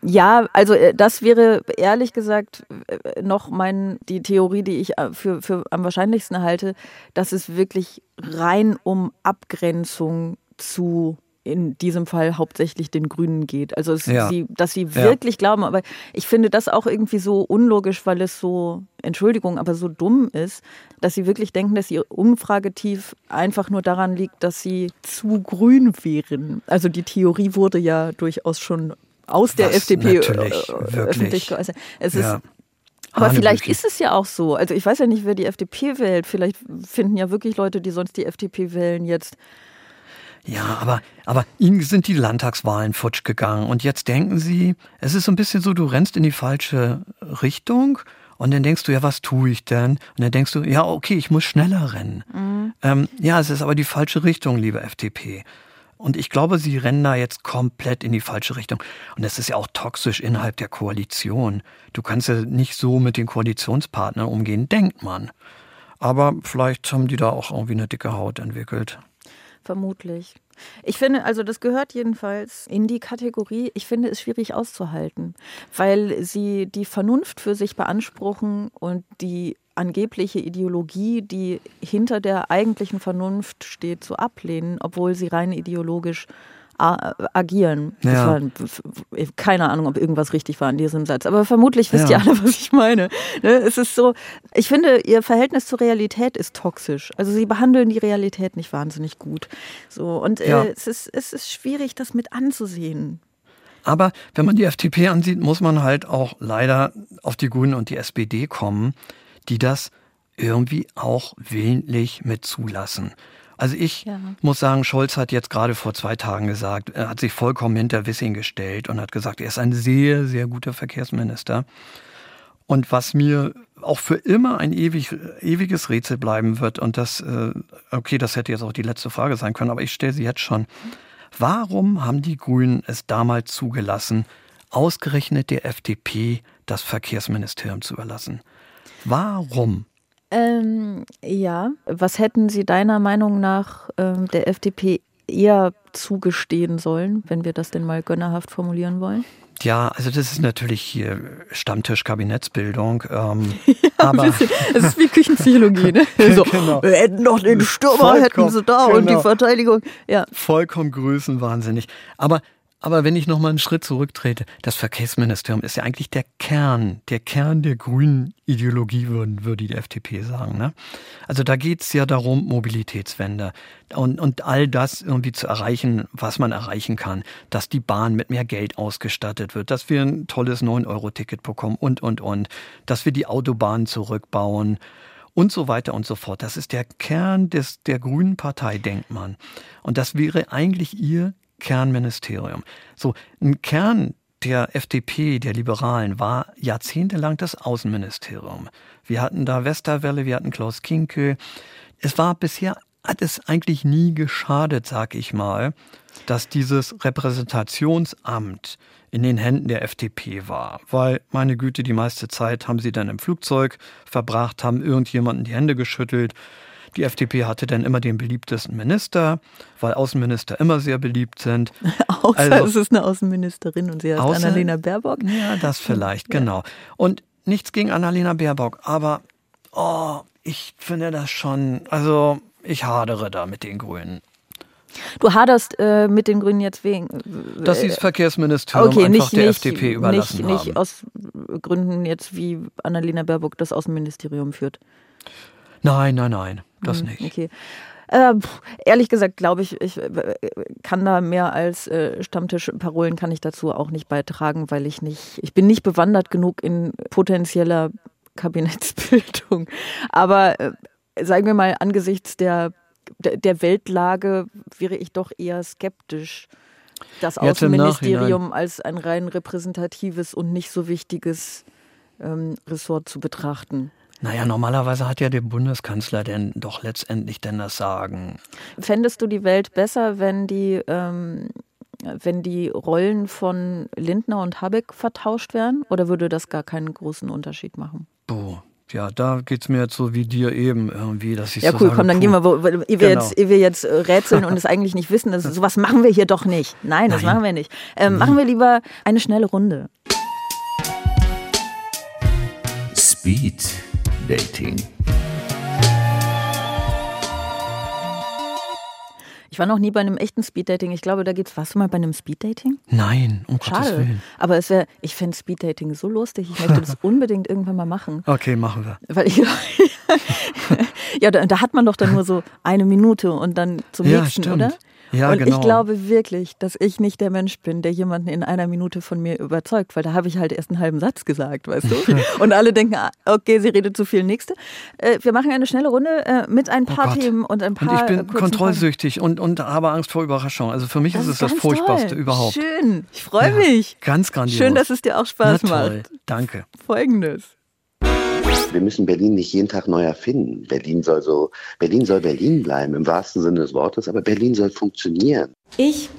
Ja, also äh, das wäre ehrlich gesagt äh, noch mein, die Theorie, die ich äh, für, für am wahrscheinlichsten halte, dass es wirklich rein um Abgrenzung zu in diesem Fall hauptsächlich den Grünen geht. Also es, ja. sie, dass sie wirklich ja. glauben, aber ich finde das auch irgendwie so unlogisch, weil es so, Entschuldigung, aber so dumm ist, dass sie wirklich denken, dass ihr Umfragetief einfach nur daran liegt, dass sie zu grün wären. Also die Theorie wurde ja durchaus schon aus der Was FDP äh, öffentlich geäußert. Es ja. ist aber vielleicht ist es ja auch so. Also ich weiß ja nicht, wer die FDP wählt. Vielleicht finden ja wirklich Leute, die sonst die FDP wählen, jetzt ja, aber, aber Ihnen sind die Landtagswahlen futsch gegangen und jetzt denken Sie, es ist so ein bisschen so, du rennst in die falsche Richtung und dann denkst du, ja, was tue ich denn? Und dann denkst du, ja, okay, ich muss schneller rennen. Mhm. Ähm, ja, es ist aber die falsche Richtung, liebe FDP. Und ich glaube, sie rennen da jetzt komplett in die falsche Richtung. Und das ist ja auch toxisch innerhalb der Koalition. Du kannst ja nicht so mit den Koalitionspartnern umgehen, denkt man. Aber vielleicht haben die da auch irgendwie eine dicke Haut entwickelt. Vermutlich. Ich finde, also das gehört jedenfalls in die Kategorie, ich finde es schwierig auszuhalten, weil sie die Vernunft für sich beanspruchen und die angebliche Ideologie, die hinter der eigentlichen Vernunft steht, zu ablehnen, obwohl sie rein ideologisch agieren. Ja. War, keine Ahnung, ob irgendwas richtig war in diesem Satz, aber vermutlich wisst ja. ihr alle, was ich meine. Ne, es ist so, ich finde, ihr Verhältnis zur Realität ist toxisch. Also sie behandeln die Realität nicht wahnsinnig gut. So und äh, ja. es, ist, es ist schwierig, das mit anzusehen. Aber wenn man die FDP ansieht, muss man halt auch leider auf die Grünen und die SPD kommen, die das irgendwie auch willentlich mit zulassen. Also ich ja. muss sagen, Scholz hat jetzt gerade vor zwei Tagen gesagt, er hat sich vollkommen hinter Wissing gestellt und hat gesagt, er ist ein sehr, sehr guter Verkehrsminister. Und was mir auch für immer ein ewig, ewiges Rätsel bleiben wird, und das, äh, okay, das hätte jetzt auch die letzte Frage sein können, aber ich stelle sie jetzt schon. Warum haben die Grünen es damals zugelassen, ausgerechnet der FDP das Verkehrsministerium zu überlassen? Warum? Ähm, ja. Was hätten Sie deiner Meinung nach ähm, der FDP eher zugestehen sollen, wenn wir das denn mal gönnerhaft formulieren wollen? Ja, also das ist natürlich hier Stammtisch-Kabinettsbildung. Ähm, ja, aber es ist wie Küchenpsychologie, ne? So, genau. Wir hätten noch den Stürmer, Vollkommen, hätten sie da genau. und die genau. Verteidigung. Ja. Vollkommen größenwahnsinnig. Aber aber wenn ich nochmal einen Schritt zurücktrete, das Verkehrsministerium ist ja eigentlich der Kern, der Kern der grünen Ideologie, würden, würde die FDP sagen. Ne? Also da geht es ja darum, Mobilitätswende und, und all das irgendwie zu erreichen, was man erreichen kann. Dass die Bahn mit mehr Geld ausgestattet wird, dass wir ein tolles 9-Euro-Ticket bekommen und, und, und. Dass wir die Autobahnen zurückbauen und so weiter und so fort. Das ist der Kern des, der Grünen Partei, denkt man. Und das wäre eigentlich ihr Kernministerium. So, ein Kern der FDP, der Liberalen, war jahrzehntelang das Außenministerium. Wir hatten da Westerwelle, wir hatten Klaus Kinkel. Es war bisher, hat es eigentlich nie geschadet, sag ich mal, dass dieses Repräsentationsamt in den Händen der FDP war. Weil, meine Güte, die meiste Zeit haben sie dann im Flugzeug verbracht, haben irgendjemanden die Hände geschüttelt die FDP hatte dann immer den beliebtesten Minister, weil Außenminister immer sehr beliebt sind. Außer also, es ist eine Außenministerin und sie heißt außer, Annalena Baerbock. Ja, das vielleicht, ja. genau. Und nichts gegen Annalena Baerbock, aber oh, ich finde das schon, also ich hadere da mit den Grünen. Du haderst äh, mit den Grünen jetzt wegen. Äh, Dass sie das Verkehrsministerium okay, einfach nicht, der nicht, FDP überlassen nicht, haben. Nicht aus Gründen jetzt, wie Annalena Baerbock das Außenministerium führt. Nein, nein, nein, das hm, nicht. Okay. Äh, ehrlich gesagt, glaube ich, ich äh, kann da mehr als äh, Stammtischparolen kann ich dazu auch nicht beitragen, weil ich nicht, ich bin nicht bewandert genug in potenzieller Kabinettsbildung. Aber äh, sagen wir mal, angesichts der, der Weltlage wäre ich doch eher skeptisch, das Außenministerium als ein rein repräsentatives und nicht so wichtiges ähm, Ressort zu betrachten. Naja, normalerweise hat ja der Bundeskanzler denn doch letztendlich denn das Sagen. Fändest du die Welt besser, wenn die, ähm, wenn die Rollen von Lindner und Habeck vertauscht wären? Oder würde das gar keinen großen Unterschied machen? Boah. Ja, da geht es mir jetzt so wie dir eben irgendwie, dass ich Ja, so cool, sage, komm, dann puh. gehen wir, wo, ehe wir, Genau. jetzt, ehe wir jetzt äh, rätseln und es eigentlich nicht wissen, das, sowas machen wir hier doch nicht. Nein, das Nein. machen wir nicht. Ähm, machen wir lieber eine schnelle Runde. Speed Dating. Ich war noch nie bei einem echten Speeddating. Ich glaube, da geht's. Warst du mal bei einem Speeddating? Nein, um Gottes Schade. Willen. Aber es wäre, ich fände Speeddating so lustig. Ich möchte das unbedingt irgendwann mal machen. Okay, machen wir. Weil ich, ja, da, da hat man doch dann nur so eine Minute und dann zum Ja, nächsten, stimmt. oder? Ja, und genau. ich glaube wirklich, dass ich nicht der Mensch bin, der jemanden in einer Minute von mir überzeugt, weil da habe ich halt erst einen halben Satz gesagt, weißt du? Und alle denken, ah, okay, sie redet zu viel. Nächste. Äh, wir machen eine schnelle Runde äh, mit ein paar Oh. Themen und ein Und paar ich äh, bin Fragen. kontrollsüchtig und, und habe Angst vor Überraschung. Also für mich ist es das Furchtbarste toll. überhaupt. Schön, ich freue Ja, mich. Ganz grandios. Schön, dass es dir auch Spaß Na macht. danke. Folgendes. Wir müssen Berlin nicht jeden Tag neu erfinden. Berlin soll so, Berlin soll Berlin bleiben, im wahrsten Sinne des Wortes, aber Berlin soll funktionieren. Ich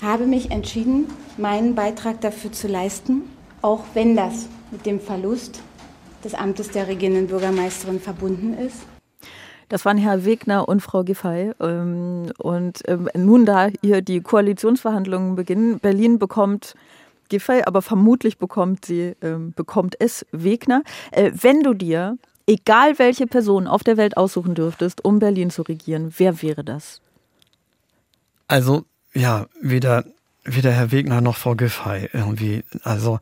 habe mich entschieden, meinen Beitrag dafür zu leisten, auch wenn das mit dem Verlust des Amtes der regierenden Bürgermeisterin verbunden ist. Das waren Herr Wegner und Frau Giffey. Ähm, Und ähm, nun, da hier die Koalitionsverhandlungen beginnen, Berlin bekommt Giffey, aber vermutlich bekommt sie, ähm, bekommt es Wegner. Äh, Wenn du dir, egal welche Person auf der Welt aussuchen dürftest, um Berlin zu regieren, wer wäre das? Also, ja, weder, weder Herr Wegner noch Frau Giffey irgendwie. Also,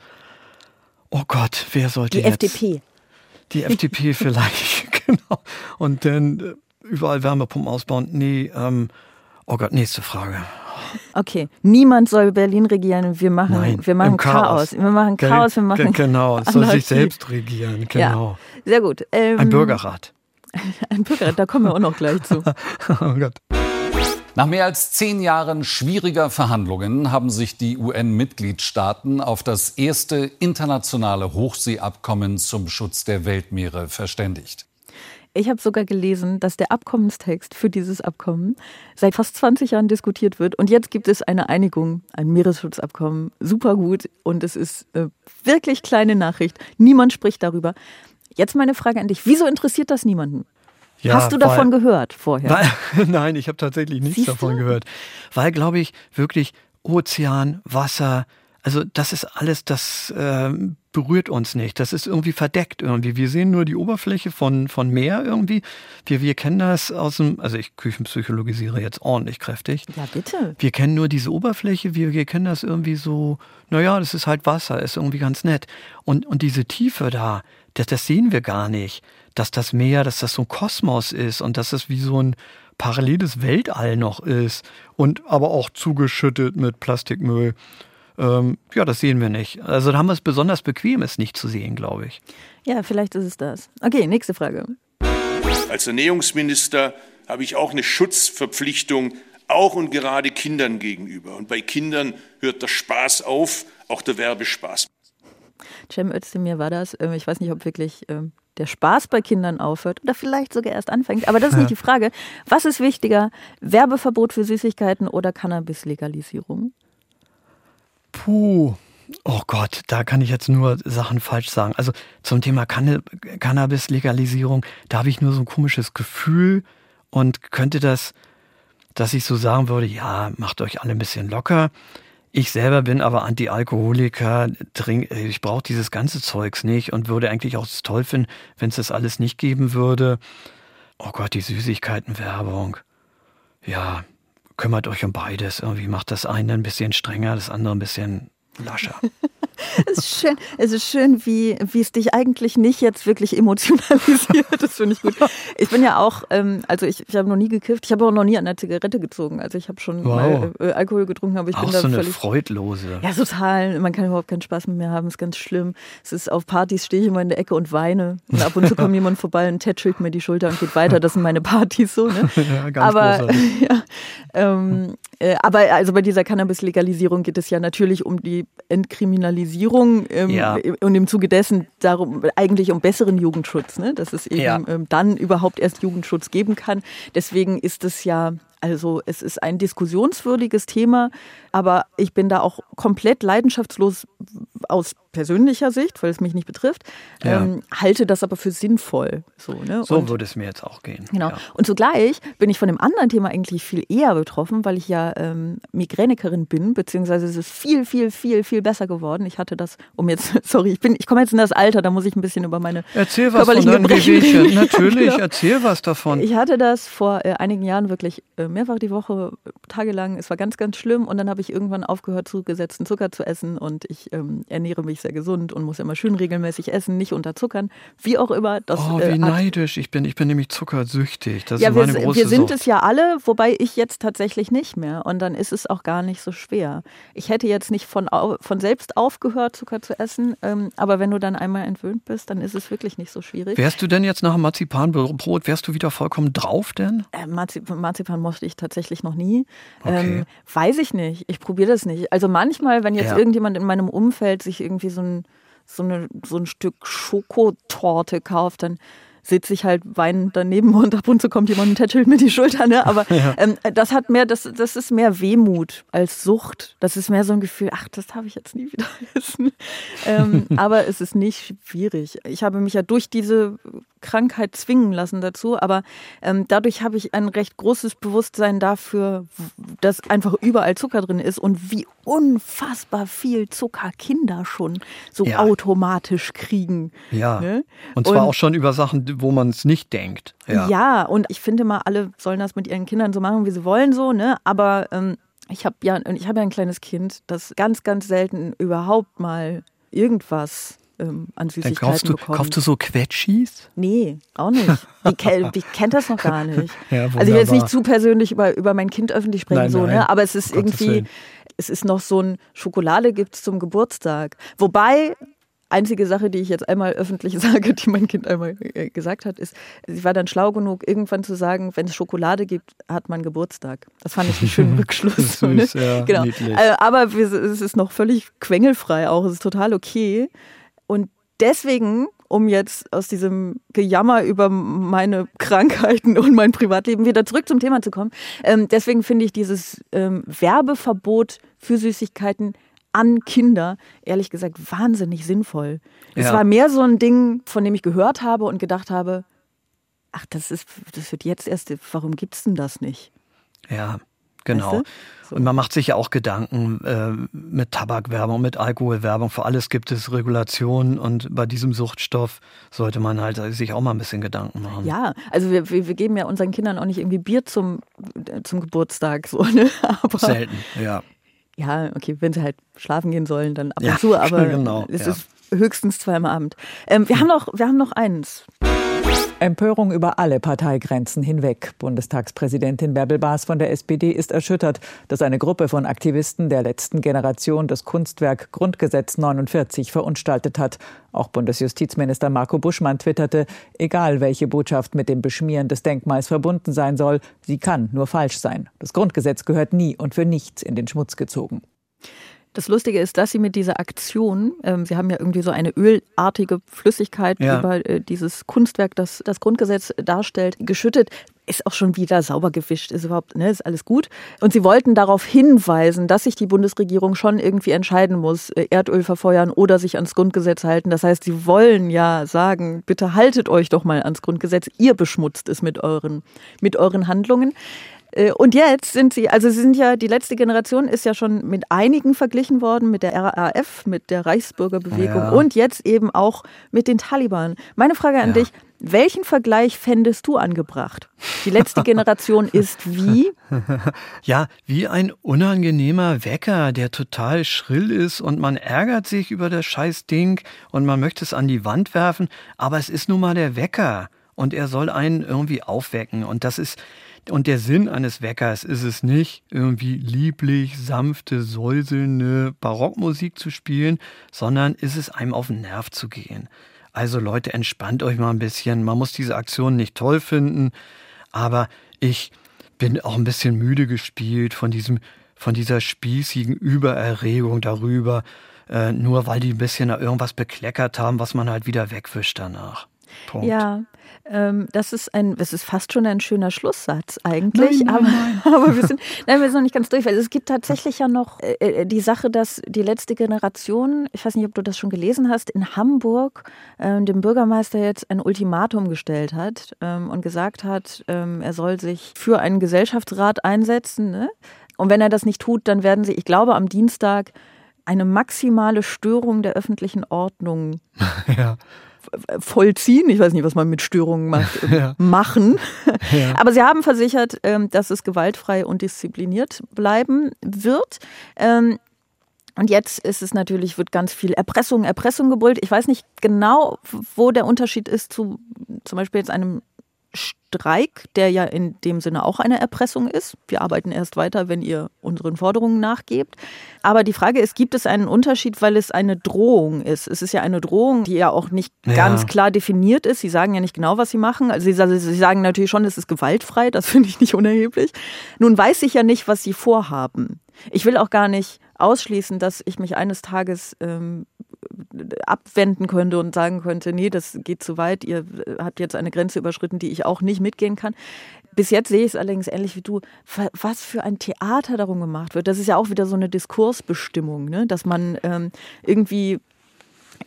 oh Gott, wer sollte Die jetzt? FDP. Die FDP vielleicht, genau. Und dann äh, überall Wärmepumpen ausbauen. Nee, ähm, oh Gott, nächste Frage. Okay, niemand soll Berlin regieren. Wir machen, Nein, wir machen im Chaos. Wir machen Chaos, wir machen ge- Genau, es soll sich selbst regieren, genau. Ja, sehr gut. Ähm, Ein Bürgerrat. Ein Bürgerrat, da kommen wir auch noch gleich zu. Oh Gott. Nach mehr als zehn Jahren schwieriger Verhandlungen haben sich die UN-Mitgliedstaaten auf das erste internationale Hochseeabkommen zum Schutz der Weltmeere verständigt. Ich habe sogar gelesen, dass der Abkommenstext für dieses Abkommen seit fast 20 Jahren diskutiert wird. Und jetzt gibt es eine Einigung, ein Meeresschutzabkommen. Super gut. Und es ist äh, wirklich kleine Nachricht. Niemand spricht darüber. Jetzt meine Frage an dich. Wieso interessiert das niemanden? Ja, Hast du davon weil- gehört vorher? Weil, nein, ich habe tatsächlich nichts Siehst davon du? gehört. Weil, glaube ich, wirklich Ozean, Wasser, also das ist alles, das ähm, berührt uns nicht. Das ist irgendwie verdeckt irgendwie. Wir sehen nur die Oberfläche von, von Meer irgendwie. Wir, wir kennen das aus dem, also ich küchenpsychologisiere jetzt ordentlich kräftig. Ja, bitte. Wir kennen nur diese Oberfläche, wir, wir kennen das irgendwie so, naja, das ist halt Wasser, ist irgendwie ganz nett. Und, und diese Tiefe da, das, das sehen wir gar nicht. Dass das Meer, dass das so ein Kosmos ist und dass das wie so ein paralleles Weltall noch ist und aber auch zugeschüttet mit Plastikmüll. Ähm, ja, das sehen wir nicht. Also da haben wir es besonders bequem, es nicht zu sehen, glaube ich. Ja, vielleicht ist es das. Okay, nächste Frage. Als Ernährungsminister habe ich auch eine Schutzverpflichtung, auch und gerade Kindern gegenüber. Und bei Kindern hört der Spaß auf, auch der Werbespaß. Cem Özdemir war das. Ähm, Ich weiß nicht, ob wirklich ähm, der Spaß bei Kindern aufhört oder vielleicht sogar erst anfängt. Aber das ist nicht die Frage. Was ist wichtiger? Werbeverbot für Süßigkeiten oder Cannabis-Legalisierung? Puh. Oh Gott, da kann ich jetzt nur Sachen falsch sagen. Also zum Thema Canna Cannabis-Legalisierung, da habe ich nur so ein komisches Gefühl und könnte das, dass ich so sagen würde, ja, macht euch alle ein bisschen locker. Ich selber bin aber Anti-Alkoholiker, ich brauche dieses ganze Zeugs nicht und würde eigentlich auch es toll finden, wenn es das alles nicht geben würde. Oh Gott, die Süßigkeitenwerbung. Ja, kümmert euch um beides. Irgendwie macht das eine ein bisschen strenger, das andere ein bisschen lascher. Es ist schön, es ist schön wie, wie es dich eigentlich nicht jetzt wirklich emotionalisiert. Das finde ich gut. Ich bin ja auch, ähm, also ich, ich habe noch nie gekifft, ich habe auch noch nie an der Zigarette gezogen. Also ich habe schon Wow. mal äh, Alkohol getrunken, aber ich auch bin da so eine völlig. freudlose. Ja, total. Man kann überhaupt keinen Spaß mit mir haben. ist ganz schlimm. Es ist auf Partys stehe ich immer in der Ecke und weine. Und ab und zu kommt jemand vorbei und tätschelt mir die Schulter und geht weiter. Das sind meine Partys so. Ne? Ja, ganz aber, ja, ähm, äh, aber also bei dieser Cannabis-Legalisierung geht es ja natürlich um die Entkriminalisierung ähm, Ja. und im Zuge dessen darum eigentlich um besseren Jugendschutz, ne? dass es eben Ja. ähm, dann überhaupt erst Jugendschutz geben kann. Deswegen ist es ja, also es ist ein diskussionswürdiges Thema, aber ich bin da auch komplett leidenschaftslos aus persönlicher Sicht, weil es mich nicht betrifft, Ja. ähm, halte das aber für sinnvoll. So, ne? So würde es mir jetzt auch gehen. Genau. Ja. Und zugleich bin ich von dem anderen Thema eigentlich viel eher betroffen, weil ich ja ähm, Migränikerin bin, beziehungsweise es ist viel, viel, viel, viel besser geworden. Ich hatte das, um jetzt, sorry, ich bin, ich komme jetzt in das Alter, da muss ich ein bisschen über meine Erzähl was von körperlichen deinen Gebrechen. Natürlich, Genau. erzähl was davon. Ich hatte das vor äh, einigen Jahren wirklich äh, mehrfach die Woche, äh, tagelang. Es war ganz, ganz schlimm. Und dann habe ich irgendwann aufgehört, zugesetzten Zucker zu essen. Und ich ähm, ernähre mich sehr gesund und muss immer schön regelmäßig essen, nicht unterzuckern. Wie auch immer. Das, Oh, äh, wie hat- neidisch ich bin. Ich bin nämlich zuckersüchtig. Das ja, ist wir, meine s- große wir sind Sucht. es ja alle, wobei ich jetzt tatsächlich nicht mehr. Und dann ist es auch gar nicht so schwer. Ich hätte jetzt nicht von, von selbst aufgehört, Zucker zu essen. Ähm, aber wenn du dann einmal entwöhnt bist, dann ist es wirklich nicht so schwierig. Wärst du denn jetzt nach dem Marzipanbrot, wärst du wieder vollkommen drauf denn? Äh, Marzip Marzipan mochte ich tatsächlich noch nie. Okay. Ähm, weiß ich nicht. Ich probiere das nicht. Also manchmal, wenn jetzt Ja. irgendjemand in meinem Umfeld sich irgendwie so ein, so eine, so ein Stück Schokotorte kauft, dann sitze ich halt weinend daneben und ab und zu kommt jemand und tätschelt mir die Schulter. Ne? Aber Ja. ähm, das hat mehr, das, das ist mehr Wehmut als Sucht. Das ist mehr so ein Gefühl, ach, das darf ich jetzt nie wieder essen. ähm, aber es ist nicht schwierig. Ich habe mich ja durch diese Krankheit zwingen lassen dazu, aber ähm, dadurch habe ich ein recht großes Bewusstsein dafür, dass einfach überall Zucker drin ist und wie unfassbar viel Zucker Kinder schon so Ja. automatisch kriegen. Ja. Ne? Und zwar auch schon über Sachen, wo man es nicht denkt. Ja. Ja. und ich finde mal, alle sollen das mit ihren Kindern so machen, wie sie wollen, so, ne? Aber ähm, ich habe ja, ich habe ja ein kleines Kind, das ganz, ganz selten überhaupt mal irgendwas ähm, an Dann Süßigkeiten kaufst du, bekommt. kaufst du so Quetschis? Nee, auch nicht. Die, ke die kennt das noch gar nicht. Ja, also ich will jetzt nicht zu persönlich über, über mein Kind öffentlich sprechen, Nein, so, nein, ne? aber es ist um irgendwie, es ist noch so ein Schokolade gibt's zum Geburtstag. Wobei, einzige Sache, die ich jetzt einmal öffentlich sage, die mein Kind einmal äh, gesagt hat, ist, sie war dann schlau genug, irgendwann zu sagen, wenn es Schokolade gibt, hat man Geburtstag. Das fand ich einen schönen Rückschluss. so, ne? Süß, ja, genau. niedlich. Äh, aber es ist noch völlig quengelfrei auch, es ist total okay. Und deswegen, um jetzt aus diesem Gejammer über meine Krankheiten und mein Privatleben wieder zurück zum Thema zu kommen, ähm, deswegen finde ich dieses ähm, Werbeverbot für Süßigkeiten an Kinder, ehrlich gesagt, wahnsinnig sinnvoll. Es Ja. war mehr so ein Ding, von dem ich gehört habe und gedacht habe, ach, das ist, das wird jetzt erst, warum gibt's denn das nicht? Ja, genau. Weißt Und man macht sich ja auch Gedanken äh, mit Tabakwerbung, mit Alkoholwerbung. Für alles gibt es Regulationen und bei diesem Suchtstoff sollte man halt sich auch mal ein bisschen Gedanken machen. Ja, also wir, wir, geben ja unseren Kindern auch nicht irgendwie Bier zum, zum Geburtstag, so, ne? Aber, Selten, ja. Ja, okay, wenn sie halt schlafen gehen sollen, dann ab Ja, und zu, aber genau, es ja. ist höchstens zweimal Abend. Ähm, wir, haben noch, wir haben noch eins. Empörung über alle Parteigrenzen hinweg. Bundestagspräsidentin Bärbel Baas von der SPD ist erschüttert, dass eine Gruppe von Aktivisten der letzten Generation das Kunstwerk Grundgesetz 49 verunstaltet hat. Auch Bundesjustizminister Marco Buschmann twitterte, egal welche Botschaft mit dem Beschmieren des Denkmals verbunden sein soll, sie kann nur falsch sein. Das Grundgesetz gehört nie und für nichts in den Schmutz gezogen. Das Lustige ist, dass sie mit dieser Aktion, ähm, sie haben ja irgendwie so eine ölartige Flüssigkeit Ja. über äh, dieses Kunstwerk, das das Grundgesetz darstellt, geschüttet. Ist auch schon wieder sauber gewischt, ist überhaupt, ne, ist alles gut. Und sie wollten darauf hinweisen, dass sich die Bundesregierung schon irgendwie entscheiden muss, äh, Erdöl verfeuern oder sich ans Grundgesetz halten. Das heißt, sie wollen ja sagen, bitte haltet euch doch mal ans Grundgesetz. Ihr beschmutzt es mit euren, mit euren Handlungen. Äh, Und jetzt sind sie, also sie sind ja, die letzte Generation ist ja schon mit einigen verglichen worden, mit der RAF, mit der Reichsbürgerbewegung Ja. und jetzt eben auch mit den Taliban. Meine Frage an Ja. dich, welchen Vergleich fändest du angebracht? Die letzte Generation ist wie? Ja, wie ein unangenehmer Wecker, der total schrill ist und man ärgert sich über das scheiß Ding und man möchte es an die Wand werfen, aber es ist nun mal der Wecker und er soll einen irgendwie aufwecken und das ist und der Sinn eines Weckers ist es nicht, irgendwie lieblich, sanfte, säuselnde Barockmusik zu spielen, sondern ist es einem auf den Nerv zu gehen. Also Leute, entspannt euch mal ein bisschen. Man muss diese Aktion nicht toll finden, aber ich bin auch ein bisschen müde gespielt von diesem, von dieser spießigen Übererregung darüber, äh, nur weil die ein bisschen irgendwas bekleckert haben, was man halt wieder wegwischt danach. Punkt. Ja, das ist ein, das ist fast schon ein schöner Schlusssatz eigentlich, Nein, aber, nein. aber wir sind, nein, wir sind noch nicht ganz durch, weil es gibt tatsächlich ja noch äh, äh, die Sache, dass die letzte Generation, ich weiß nicht, ob du das schon gelesen hast, in Hamburg ähm, dem Bürgermeister jetzt ein Ultimatum gestellt hat ähm, und gesagt hat, ähm, er soll sich für einen Gesellschaftsrat einsetzen. Ne? Und wenn er das nicht tut, dann werden sie, ich glaube, am Dienstag eine maximale Störung der öffentlichen Ordnung ja. Vollziehen. Ich weiß nicht, was man mit Störungen macht. Ja. Machen. Ja. Aber sie haben versichert, ähm, dass es gewaltfrei und diszipliniert bleiben wird. Ähm, Und jetzt ist es natürlich, wird ganz viel Erpressung, Erpressung gebrüllt. Ich weiß nicht genau, wo der Unterschied ist zu zum Beispiel jetzt einem Streik, der ja in dem Sinne auch eine Erpressung ist. Wir arbeiten erst weiter, wenn ihr unseren Forderungen nachgebt. Aber die Frage ist, gibt es einen Unterschied, weil es eine Drohung ist? Es ist ja eine Drohung, die ja auch nicht Ja. ganz klar definiert ist. Sie sagen ja nicht genau, was sie machen. Also sie, sie sagen natürlich schon, es ist gewaltfrei. Das finde ich nicht unerheblich. Nun weiß ich ja nicht, was sie vorhaben. Ich will auch gar nicht ausschließen, dass ich mich eines Tages ähm, abwenden könnte und sagen könnte, nee, das geht zu weit, ihr habt jetzt eine Grenze überschritten, die ich auch nicht mitgehen kann. Bis jetzt sehe ich es allerdings ähnlich wie du, Wa- was für ein Theater darum gemacht wird. Das ist ja auch wieder so eine Diskursbestimmung, ne? dass man ähm, irgendwie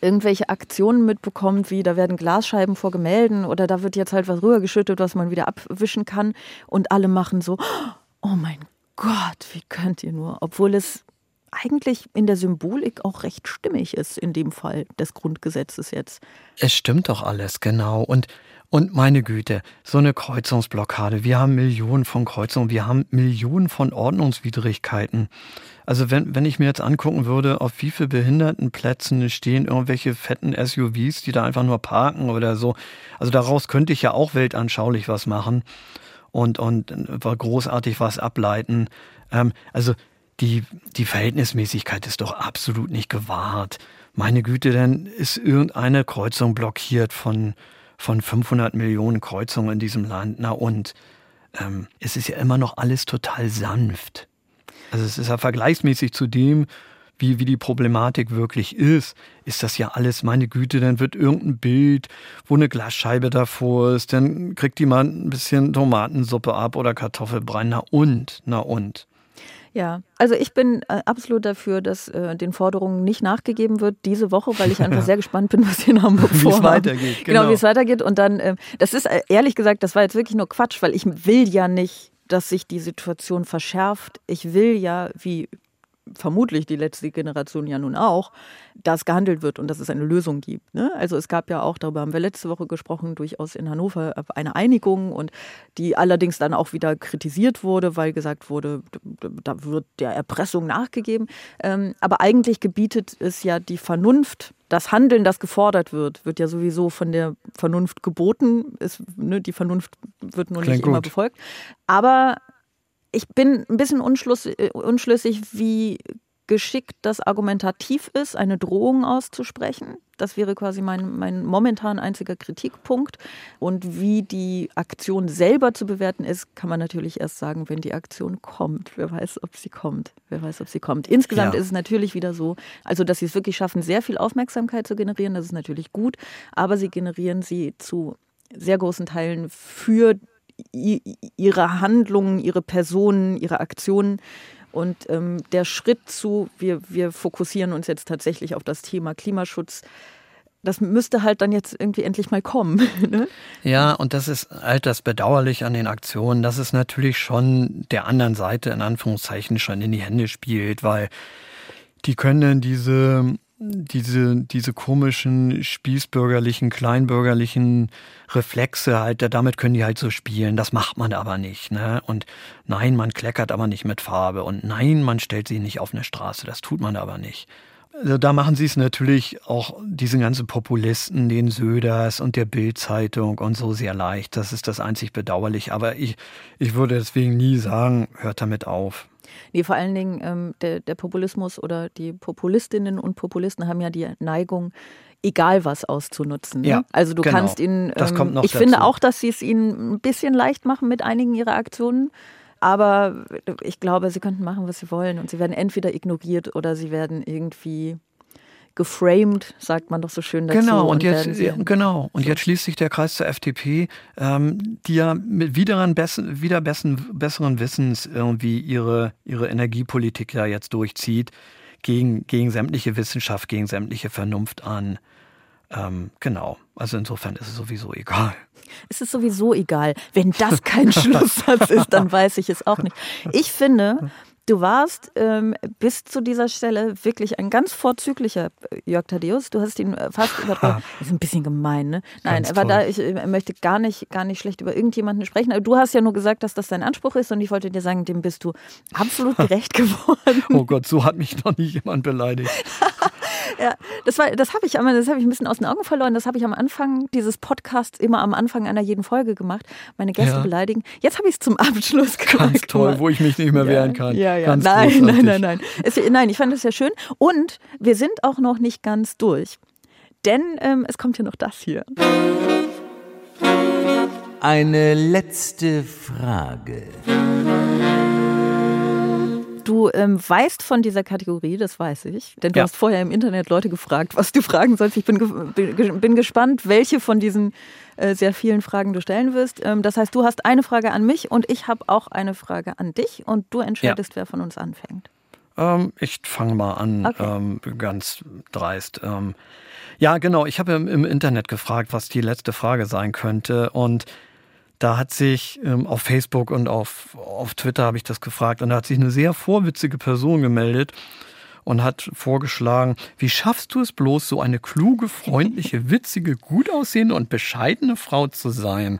irgendwelche Aktionen mitbekommt, wie da werden Glasscheiben vor Gemälden oder da wird jetzt halt was rübergeschüttet, was man wieder abwischen kann und alle machen so, oh mein Gott, wie könnt ihr nur, obwohl es eigentlich in der Symbolik auch recht stimmig ist, in dem Fall des Grundgesetzes jetzt. Es stimmt doch alles, genau. Und, und meine Güte, so eine Kreuzungsblockade. Wir haben Millionen von Kreuzungen, wir haben Millionen von Ordnungswidrigkeiten. Also wenn, wenn ich mir jetzt angucken würde, auf wie viele Behindertenplätzen stehen irgendwelche fetten SUVs, die da einfach nur parken oder so. Also daraus könnte ich ja auch weltanschaulich was machen und, und äh, großartig was ableiten. Ähm, also die, die Verhältnismäßigkeit ist doch absolut nicht gewahrt. Meine Güte, dann ist irgendeine Kreuzung blockiert von, von 500 Millionen Kreuzungen in diesem Land. Na und ähm, es ist ja immer noch alles total sanft. Also es ist ja vergleichsmäßig zu dem, wie, wie die Problematik wirklich ist, ist das ja alles, meine Güte, dann wird irgendein Bild, wo eine Glasscheibe davor ist, dann kriegt mal ein bisschen Tomatensuppe ab oder Kartoffelbrei. Na und, na und. Ja, also ich bin äh, absolut dafür, dass äh, den Forderungen nicht nachgegeben wird diese Woche, weil ich einfach sehr gespannt bin, was sie in Hamburg Wie es vorhaben. weitergeht, Genau, genau. wie es weitergeht. Und dann, äh, das ist äh, ehrlich gesagt, das war jetzt wirklich nur Quatsch, weil ich will ja nicht, dass sich die Situation verschärft. Ich will ja, wie vermutlich die letzte Generation ja nun auch, dass gehandelt wird und dass es eine Lösung gibt. Ne? Also es gab ja auch, darüber haben wir letzte Woche gesprochen, durchaus in Hannover eine Einigung und die allerdings dann auch wieder kritisiert wurde, weil gesagt wurde, da wird der Erpressung nachgegeben. Ähm, aber eigentlich gebietet es ja die Vernunft, das Handeln, das gefordert wird, wird ja sowieso von der Vernunft geboten. Es, ne, die Vernunft wird nur Klingt nicht immer gut. befolgt. Aber ich bin ein bisschen äh, unschlüssig, wie geschickt das argumentativ ist, eine Drohung auszusprechen. Das wäre quasi mein, mein momentan einziger Kritikpunkt. Und wie die Aktion selber zu bewerten ist, kann man natürlich erst sagen, wenn die Aktion kommt. Wer weiß, ob sie kommt. Wer weiß, ob sie kommt. Insgesamt Ja. ist es natürlich wieder so, also dass sie es wirklich schaffen, sehr viel Aufmerksamkeit zu generieren, das ist natürlich gut. Aber sie generieren sie zu sehr großen Teilen für ihre Handlungen, ihre Personen, ihre Aktionen. Und ähm, der Schritt zu, wir, wir fokussieren uns jetzt tatsächlich auf das Thema Klimaschutz, das müsste halt dann jetzt irgendwie endlich mal kommen. Ne? Ja, und das ist halt das Bedauerliche an den Aktionen, dass es natürlich schon der anderen Seite in Anführungszeichen schon in die Hände spielt, weil die können dann diese, diese, diese komischen spießbürgerlichen, kleinbürgerlichen Reflexe halt, da- damit können die halt so spielen. Das macht man aber nicht, ne? Und nein, man kleckert aber nicht mit Farbe und nein, man stellt sie nicht auf eine Straße. Das tut man aber nicht. Also da machen sie es natürlich auch diesen ganzen Populisten, den Söders und der Bild-Zeitung und so sehr leicht. Das ist das einzig bedauerlich. Aber ich, ich würde deswegen nie sagen, hört damit auf. Nee, vor allen Dingen ähm, der, der Populismus oder die Populistinnen und Populisten haben ja die Neigung, egal was auszunutzen. Ne? Ja, also du genau. kannst ihnen, Das ähm, kommt noch ich dazu. finde auch, dass sie es ihnen ein bisschen leicht machen mit einigen ihrer Aktionen. Aber ich glaube, sie könnten machen, was sie wollen. Und sie werden entweder ignoriert oder sie werden irgendwie geframed, sagt man doch so schön dazu. Genau, und, und jetzt, genau. Und jetzt schließt sich der Kreis zur FDP, ähm, die ja mit wieder, bessen, wieder bessen, besseren Wissens irgendwie ihre, ihre Energiepolitik ja jetzt durchzieht, gegen, gegen sämtliche Wissenschaft, gegen sämtliche Vernunft an. Ähm, genau. Also insofern ist es sowieso egal. Es ist sowieso egal. Wenn das kein Schlusssatz ist, dann weiß ich es auch nicht. Ich finde, Du warst ähm, bis zu dieser Stelle wirklich ein ganz vorzüglicher äh, Jörg Thaddeus. Du hast ihn äh, fast übertroffen. Das ist ein bisschen gemein, ne? Nein, aber da ich äh, möchte gar nicht, gar nicht schlecht über irgendjemanden sprechen. Aber du hast ja nur gesagt, dass das dein Anspruch ist und ich wollte dir sagen, dem bist du absolut gerecht geworden. Oh Gott, so hat mich noch nie jemand beleidigt. ja, das war, das habe ich, das habe ich ein bisschen aus den Augen verloren. Das habe ich am Anfang dieses Podcasts immer am Anfang einer jeden Folge gemacht. Meine Gäste ja. beleidigen. Jetzt habe ich es zum Abschluss gemacht. Ganz toll, wo ich mich nicht mehr wehren kann. Ja, ja. Ganz nein, nein, nein, nein, es, nein. Ich fand das sehr schön. Und wir sind auch noch nicht ganz durch. Denn ähm, es kommt ja noch das hier. Eine letzte Frage. Du ähm, weißt von dieser Kategorie, das weiß ich, denn du ja. hast vorher im Internet Leute gefragt, was du fragen sollst. Ich bin, bin, bin gespannt, welche von diesen äh, sehr vielen Fragen du stellen wirst. Ähm, das heißt, du hast eine Frage an mich und ich habe auch eine Frage an dich und du entscheidest, ja. wer von uns anfängt. Ähm, ich fange mal an, okay. ähm, ganz dreist. Ähm, ja, genau, ich habe im, im Internet gefragt, was die letzte Frage sein könnte und da hat sich ähm, auf Facebook und auf, auf Twitter habe ich das gefragt und da hat sich eine sehr vorwitzige Person gemeldet und hat vorgeschlagen, wie schaffst du es bloß, so eine kluge, freundliche, witzige, gut aussehende und bescheidene Frau zu sein?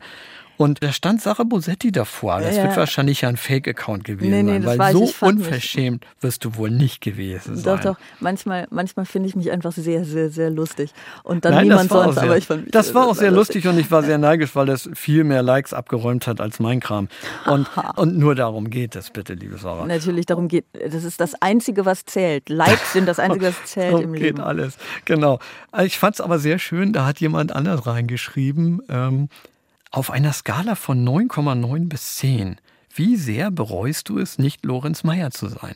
Und da stand Sarah Bosetti davor. Das ja. wird wahrscheinlich ja ein Fake-Account gewesen nee, nee, sein, weil so unverschämt nicht. wirst du wohl nicht gewesen sein. Doch, doch. Manchmal, manchmal finde ich mich einfach sehr, sehr, sehr lustig. Und dann Nein, niemand sonst, sehr, aber ich fand mich Das war auch sehr lustig. lustig und ich war sehr neidisch, weil das viel mehr Likes abgeräumt hat als mein Kram. Und, und nur darum geht es, bitte, liebe Sarah. Natürlich, darum geht Das ist das Einzige, was zählt. Likes sind das Einzige, was zählt im Leben. geht alles, genau. Ich fand es aber sehr schön, da hat jemand anders reingeschrieben, ähm, auf einer Skala von 9,9 bis 10, wie sehr bereust du es, nicht Lorenz Meyer zu sein?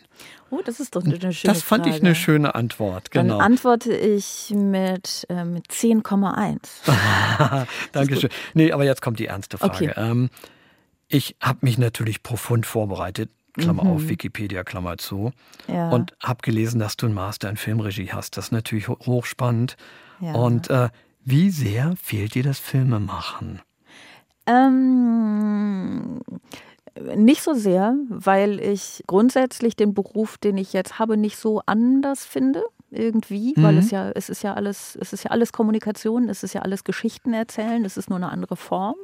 Oh, das ist doch eine schöne Frage. Das fand Frage. ich eine schöne Antwort, genau. Dann antworte ich mit, äh, mit 10,1. Dankeschön. Nee, aber jetzt kommt die ernste Frage. Okay. Ähm, ich habe mich natürlich profund vorbereitet, Klammer mhm. auf, Wikipedia, Klammer zu, ja. und habe gelesen, dass du einen Master in Filmregie hast. Das ist natürlich hochspannend. Ja. Und äh, wie sehr fehlt dir das Filmemachen? Ähm, nicht so sehr, weil ich grundsätzlich den Beruf, den ich jetzt habe, nicht so anders finde irgendwie, mhm. weil es ja, es ist ja alles, es ist ja alles Kommunikation, es ist ja alles Geschichten erzählen, es ist nur eine andere Form.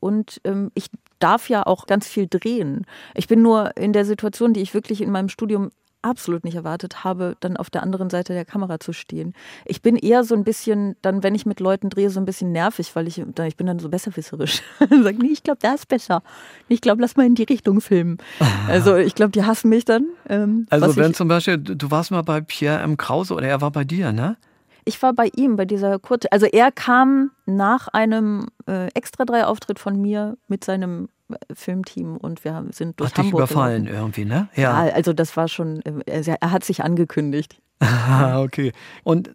Und ähm, ich darf ja auch ganz viel drehen. Ich bin nur in der Situation, die ich wirklich in meinem Studium absolut nicht erwartet habe, dann auf der anderen Seite der Kamera zu stehen. Ich bin eher so ein bisschen, dann, wenn ich mit Leuten drehe, so ein bisschen nervig, weil ich, ich bin dann so besserwisserisch. Sag, nee, ich glaube, da ist besser. Ich glaube, lass mal in die Richtung filmen. Also ich glaube, die hassen mich dann. Ähm, also wenn ich, zum Beispiel, du warst mal bei Pierre M. Krause oder er war bei dir, ne? Ich war bei ihm, bei dieser Kurte. Also er kam nach einem äh, extra drei Auftritt von mir mit seinem Filmteam und wir sind durch Hat Hamburg dich überfallen gelaufen. irgendwie, ne? Ja. ja, also das war schon, äh, er hat sich angekündigt. okay. Und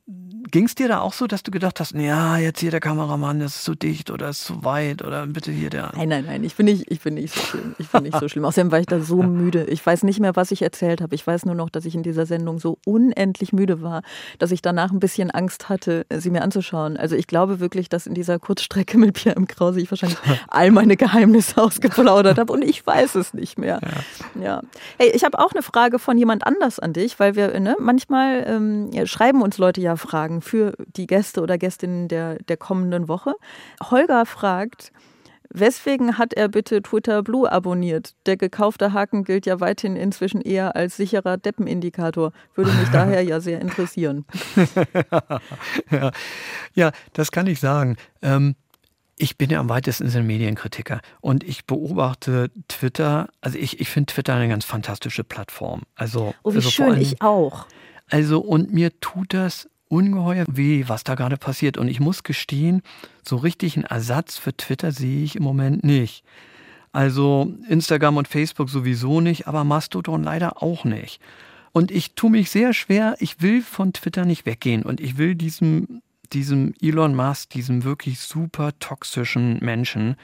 ging es dir da auch so, dass du gedacht hast, ja, jetzt hier der Kameramann, das ist zu dicht oder ist zu weit oder bitte hier der. Nein, nein, nein, ich bin nicht, ich bin nicht so schlimm. Ich bin nicht so schlimm. Außerdem war ich da so müde. Ich weiß nicht mehr, was ich erzählt habe. Ich weiß nur noch, dass ich in dieser Sendung so unendlich müde war, dass ich danach ein bisschen Angst hatte, sie mir anzuschauen. Also ich glaube wirklich, dass in dieser Kurzstrecke mit Pierre M. Krause ich wahrscheinlich all meine Geheimnisse ausgeplaudert habe und ich weiß es nicht mehr. Ja. ja. Hey, ich habe auch eine Frage von jemand anders an dich, weil wir ne, manchmal ähm, schreiben uns Leute ja Fragen für die Gäste oder Gästinnen der, der kommenden Woche. Holger fragt, Weswegen hat er bitte Twitter Blue abonniert? Der gekaufte Haken gilt ja weithin inzwischen eher als sicherer Deppenindikator. Würde mich daher ja sehr interessieren. ja. ja, das kann ich sagen. Ähm, ich bin ja am weitesten ein Medienkritiker und ich beobachte Twitter, also ich, ich finde Twitter eine ganz fantastische Plattform. Also, oh, wie also schön, allem, ich auch. Also, und mir tut das ungeheuer weh, was da gerade passiert. Und ich muss gestehen, so richtig einen Ersatz für Twitter sehe ich im Moment nicht. Also Instagram und Facebook sowieso nicht, aber Mastodon leider auch nicht. Und ich tue mich sehr schwer, ich will von Twitter nicht weggehen und ich will diesem, diesem Elon Musk, diesem wirklich super toxischen Menschen,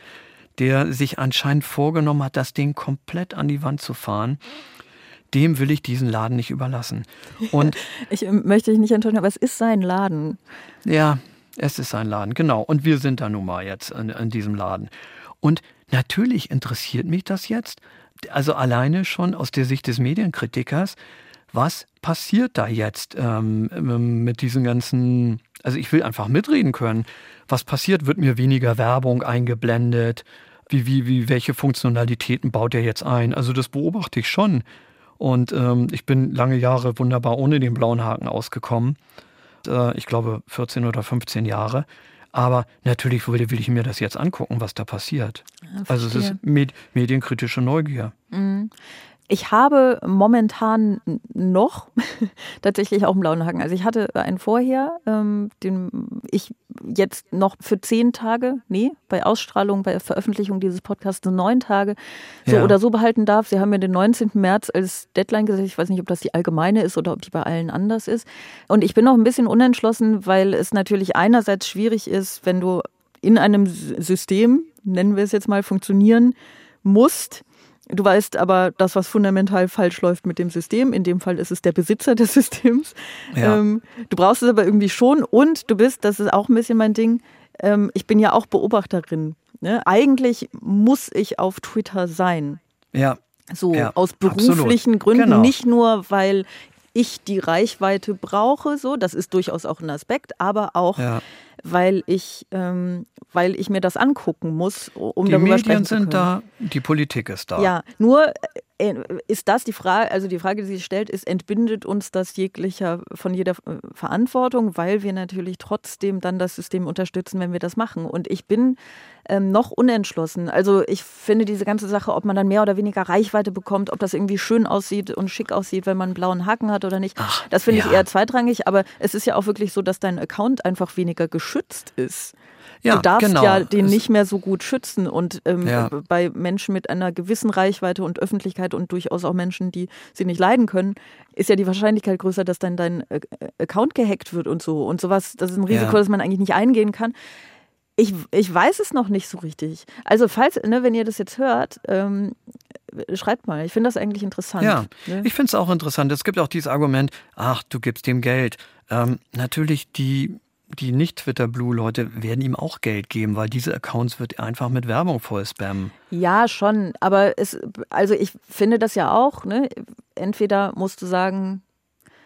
der sich anscheinend vorgenommen hat, das Ding komplett an die Wand zu fahren, dem will ich diesen Laden nicht überlassen. Und ich möchte dich nicht enttäuschen, aber es ist sein Laden. Ja, es ist sein Laden, genau. Und wir sind da nun mal jetzt in, in diesem Laden. Und natürlich interessiert mich das jetzt, also alleine schon aus der Sicht des Medienkritikers, was passiert da jetzt ähm, ähm, mit diesen ganzen, also ich will einfach mitreden können. Was passiert? Wird mir weniger Werbung eingeblendet? Wie, wie, wie, welche Funktionalitäten baut er jetzt ein? Also das beobachte ich schon. Und ähm, ich bin lange Jahre wunderbar ohne den blauen Haken ausgekommen. Äh, ich glaube 14 oder 15 Jahre. Aber natürlich will, will, ich mir das jetzt angucken, was da passiert. Ja, also es ist med medienkritische Neugier. Mhm. Ich habe momentan noch tatsächlich auch einen blauen Haken. Also ich hatte einen vorher, ähm, den ich jetzt noch für zehn Tage, nee, bei Ausstrahlung, bei Veröffentlichung dieses Podcasts neun Tage so ja. oder so behalten darf. Sie haben mir den 19. März als Deadline gesetzt. Ich weiß nicht, ob das die allgemeine ist oder ob die bei allen anders ist. Und ich bin noch ein bisschen unentschlossen, weil es natürlich einerseits schwierig ist, wenn du in einem System, nennen wir es jetzt mal, funktionieren musst, Du weißt aber, das, was fundamental falsch läuft mit dem System, in dem Fall ist es der Besitzer des Systems. Ja. Ähm, du brauchst es aber irgendwie schon und du bist, das ist auch ein bisschen mein Ding, ähm, ich bin ja auch Beobachterin. Ne? Eigentlich muss ich auf Twitter sein. Ja. So ja, aus beruflichen absolut. Gründen, genau. nicht nur, weil ich die Reichweite brauche, so, das ist durchaus auch ein Aspekt, aber auch, ja. Weil ich, ähm, weil ich mir das angucken muss, um die darüber Medien sprechen zu können. sind da, die Politik ist da. Ja, nur äh, ist das die Frage, also die Frage, die sich stellt, ist, entbindet uns das jeglicher von jeder äh, Verantwortung, weil wir natürlich trotzdem dann das System unterstützen, wenn wir das machen. Und ich bin ähm, noch unentschlossen. Also ich finde diese ganze Sache, ob man dann mehr oder weniger Reichweite bekommt, ob das irgendwie schön aussieht und schick aussieht, wenn man einen blauen Haken hat oder nicht, Ach, das finde ja. ich eher zweitrangig. Aber es ist ja auch wirklich so, dass dein Account einfach weniger geschützt ist. Ja, du darfst genau. ja den nicht mehr so gut schützen. Und ähm, Ja. bei Menschen mit einer gewissen Reichweite und Öffentlichkeit und durchaus auch Menschen, die sie nicht leiden können, ist ja die Wahrscheinlichkeit größer, dass dann dein äh, Account gehackt wird und so. Und sowas, das ist ein Risiko, Ja. das man eigentlich nicht eingehen kann. Ich, ich weiß es noch nicht so richtig. Also, falls, ne, wenn ihr das jetzt hört, ähm, schreibt mal. Ich finde das eigentlich interessant. Ja, ne? ich finde es auch interessant. Es gibt auch dieses Argument, ach, du gibst ihm Geld. Ähm, natürlich, die, die Nicht-Twitter-Blue-Leute werden ihm auch Geld geben, weil diese Accounts wird er einfach mit Werbung voll spammen. Ja, schon. Aber es, also ich finde das ja auch, ne? Entweder musst du sagen,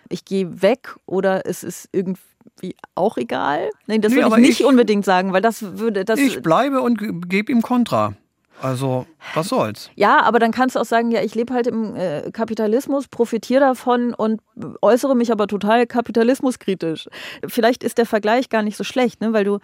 ich gehe weg oder es ist irgendwie auch egal. Nein, das Nee, würde ich nicht ich- unbedingt sagen, weil das würde das. ich bleibe und ge- gebe ihm Kontra. Also, was soll's? ja, aber dann kannst du auch sagen, ja, ich lebe halt im äh, Kapitalismus, profitiere davon und äußere mich aber total kapitalismuskritisch. Vielleicht ist der Vergleich gar nicht so schlecht, ne? weil du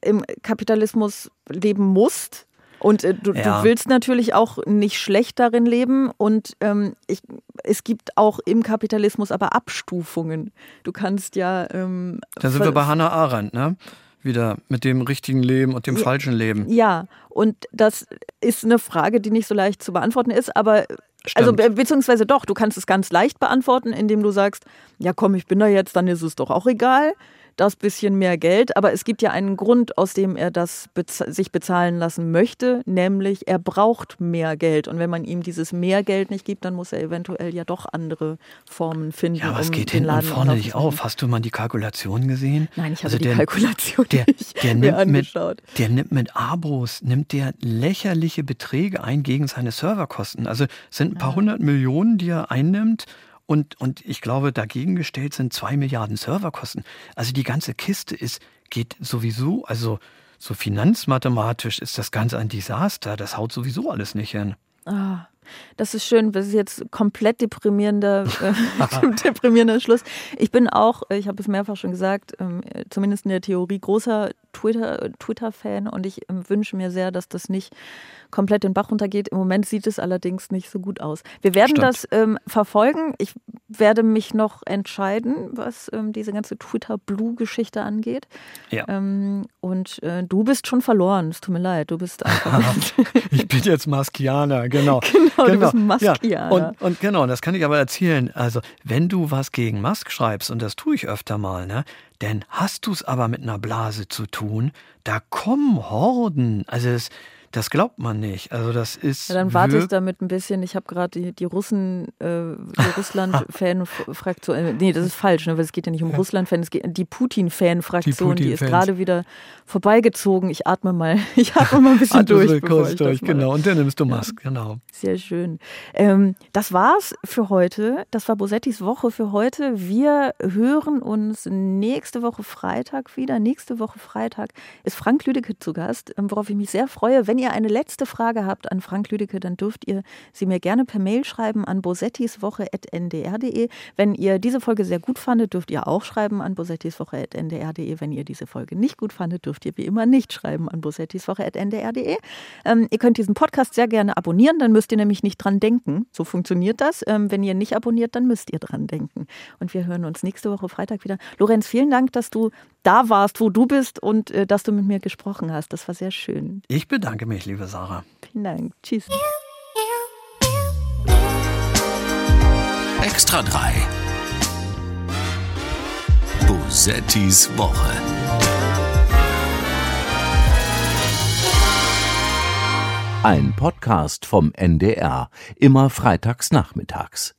im Kapitalismus leben musst. Und äh, du, Ja. du willst natürlich auch nicht schlecht darin leben. Und ähm, ich, es gibt auch im Kapitalismus aber Abstufungen. Du kannst ja. Ähm, Da sind wir bei Hannah Arendt, ne? Wieder mit dem richtigen Leben und dem Ja. falschen Leben. Ja, und das ist eine Frage, die nicht so leicht zu beantworten ist, aber also Stimmt. be beziehungsweise doch, du kannst es ganz leicht beantworten, indem du sagst, ja komm, ich bin da jetzt, dann ist es doch auch egal. Das bisschen mehr Geld, aber es gibt ja einen Grund, aus dem er das bez sich bezahlen lassen möchte, nämlich er braucht mehr Geld. Und wenn man ihm dieses mehr Geld nicht gibt, dann muss er eventuell ja doch andere Formen finden. Ja, aber es um geht hinten und vorne nicht auf. Hast du mal die Kalkulation gesehen? Nein, ich habe Also die der- Kalkulation Der, nicht der, mir nimmt mit, angeschaut. der nimmt mit Abos, nimmt der lächerliche Beträge ein gegen seine Serverkosten. Also sind ein paar hundert Millionen, die er einnimmt. Und, und ich glaube, dagegen gestellt sind zwei Milliarden Serverkosten. Also die ganze Kiste ist, geht sowieso, also so finanzmathematisch ist das Ganze ein Desaster. Das haut sowieso alles nicht hin. Ah, das ist schön. Das ist jetzt komplett deprimierender, äh, deprimierender Schluss. Ich bin auch, äh, ich habe es mehrfach schon gesagt, ähm, zumindest in der Theorie großer Twitter- Twitter-Fan und ich ähm, wünsche mir sehr, dass das nicht komplett den Bach runtergeht. Im Moment sieht es allerdings nicht so gut aus. Wir werden Stimmt. das ähm, verfolgen. Ich werde mich noch entscheiden, was ähm, diese ganze Twitter-Blue-Geschichte angeht. Ja. Ähm, und äh, du bist schon verloren. Es tut mir leid. Du bist einfach. Ich bin jetzt Maskianer, genau. genau, du bist ein Muskianer. Ja. Und, und genau, das kann ich aber erzählen. Also, wenn du was gegen Musk schreibst, und das tue ich öfter mal, ne, denn hast du es aber mit einer Blase zu tun, da kommen Horden. Also es, das glaubt man nicht. Also das ist. Ja, dann warte ich damit ein bisschen. Ich habe gerade die, die Russen, äh, die Russland-Fan-Fraktion. Äh, nee, das ist falsch, ne, weil es geht ja nicht um ja. Russland-Fan, es geht die Putin-Fan-Fraktion, die, Putin die, ist gerade wieder vorbeigezogen. Ich atme mal, ich atme mal ein bisschen durch. Atme kurz durch, genau. Und dann nimmst du Mask, genau. Sehr schön. Ähm, das war's für heute. Das war Bosettis Woche für heute. Wir hören uns nächste Woche Freitag wieder. Nächste Woche Freitag ist Frank Lüdecke zu Gast, worauf ich mich sehr freue. Wenn ihr eine letzte Frage habt an Frank Lüdecke, dann dürft ihr sie mir gerne per Mail schreiben an bosettiswoche.ndr.de. Wenn ihr diese Folge sehr gut fandet, dürft ihr auch schreiben an bosettiswoche.ndr.de. Wenn ihr diese Folge nicht gut fandet, dürft ihr wie immer nicht schreiben an bosettiswoche.ndr.de. Ähm, ihr könnt diesen Podcast sehr gerne abonnieren, dann müsst ihr nämlich nicht dran denken. So funktioniert das. Ähm, wenn ihr nicht abonniert, dann müsst ihr dran denken. Und wir hören uns nächste Woche Freitag wieder. Lorenz, vielen Dank, dass du da warst, wo du bist und äh, dass du mit mir gesprochen hast. Das war sehr schön. Ich bedanke mich, liebe Sarah. Vielen Dank. Tschüss. Extra 3. Bosettis Woche. Ein Podcast vom NDR, immer freitags nachmittags.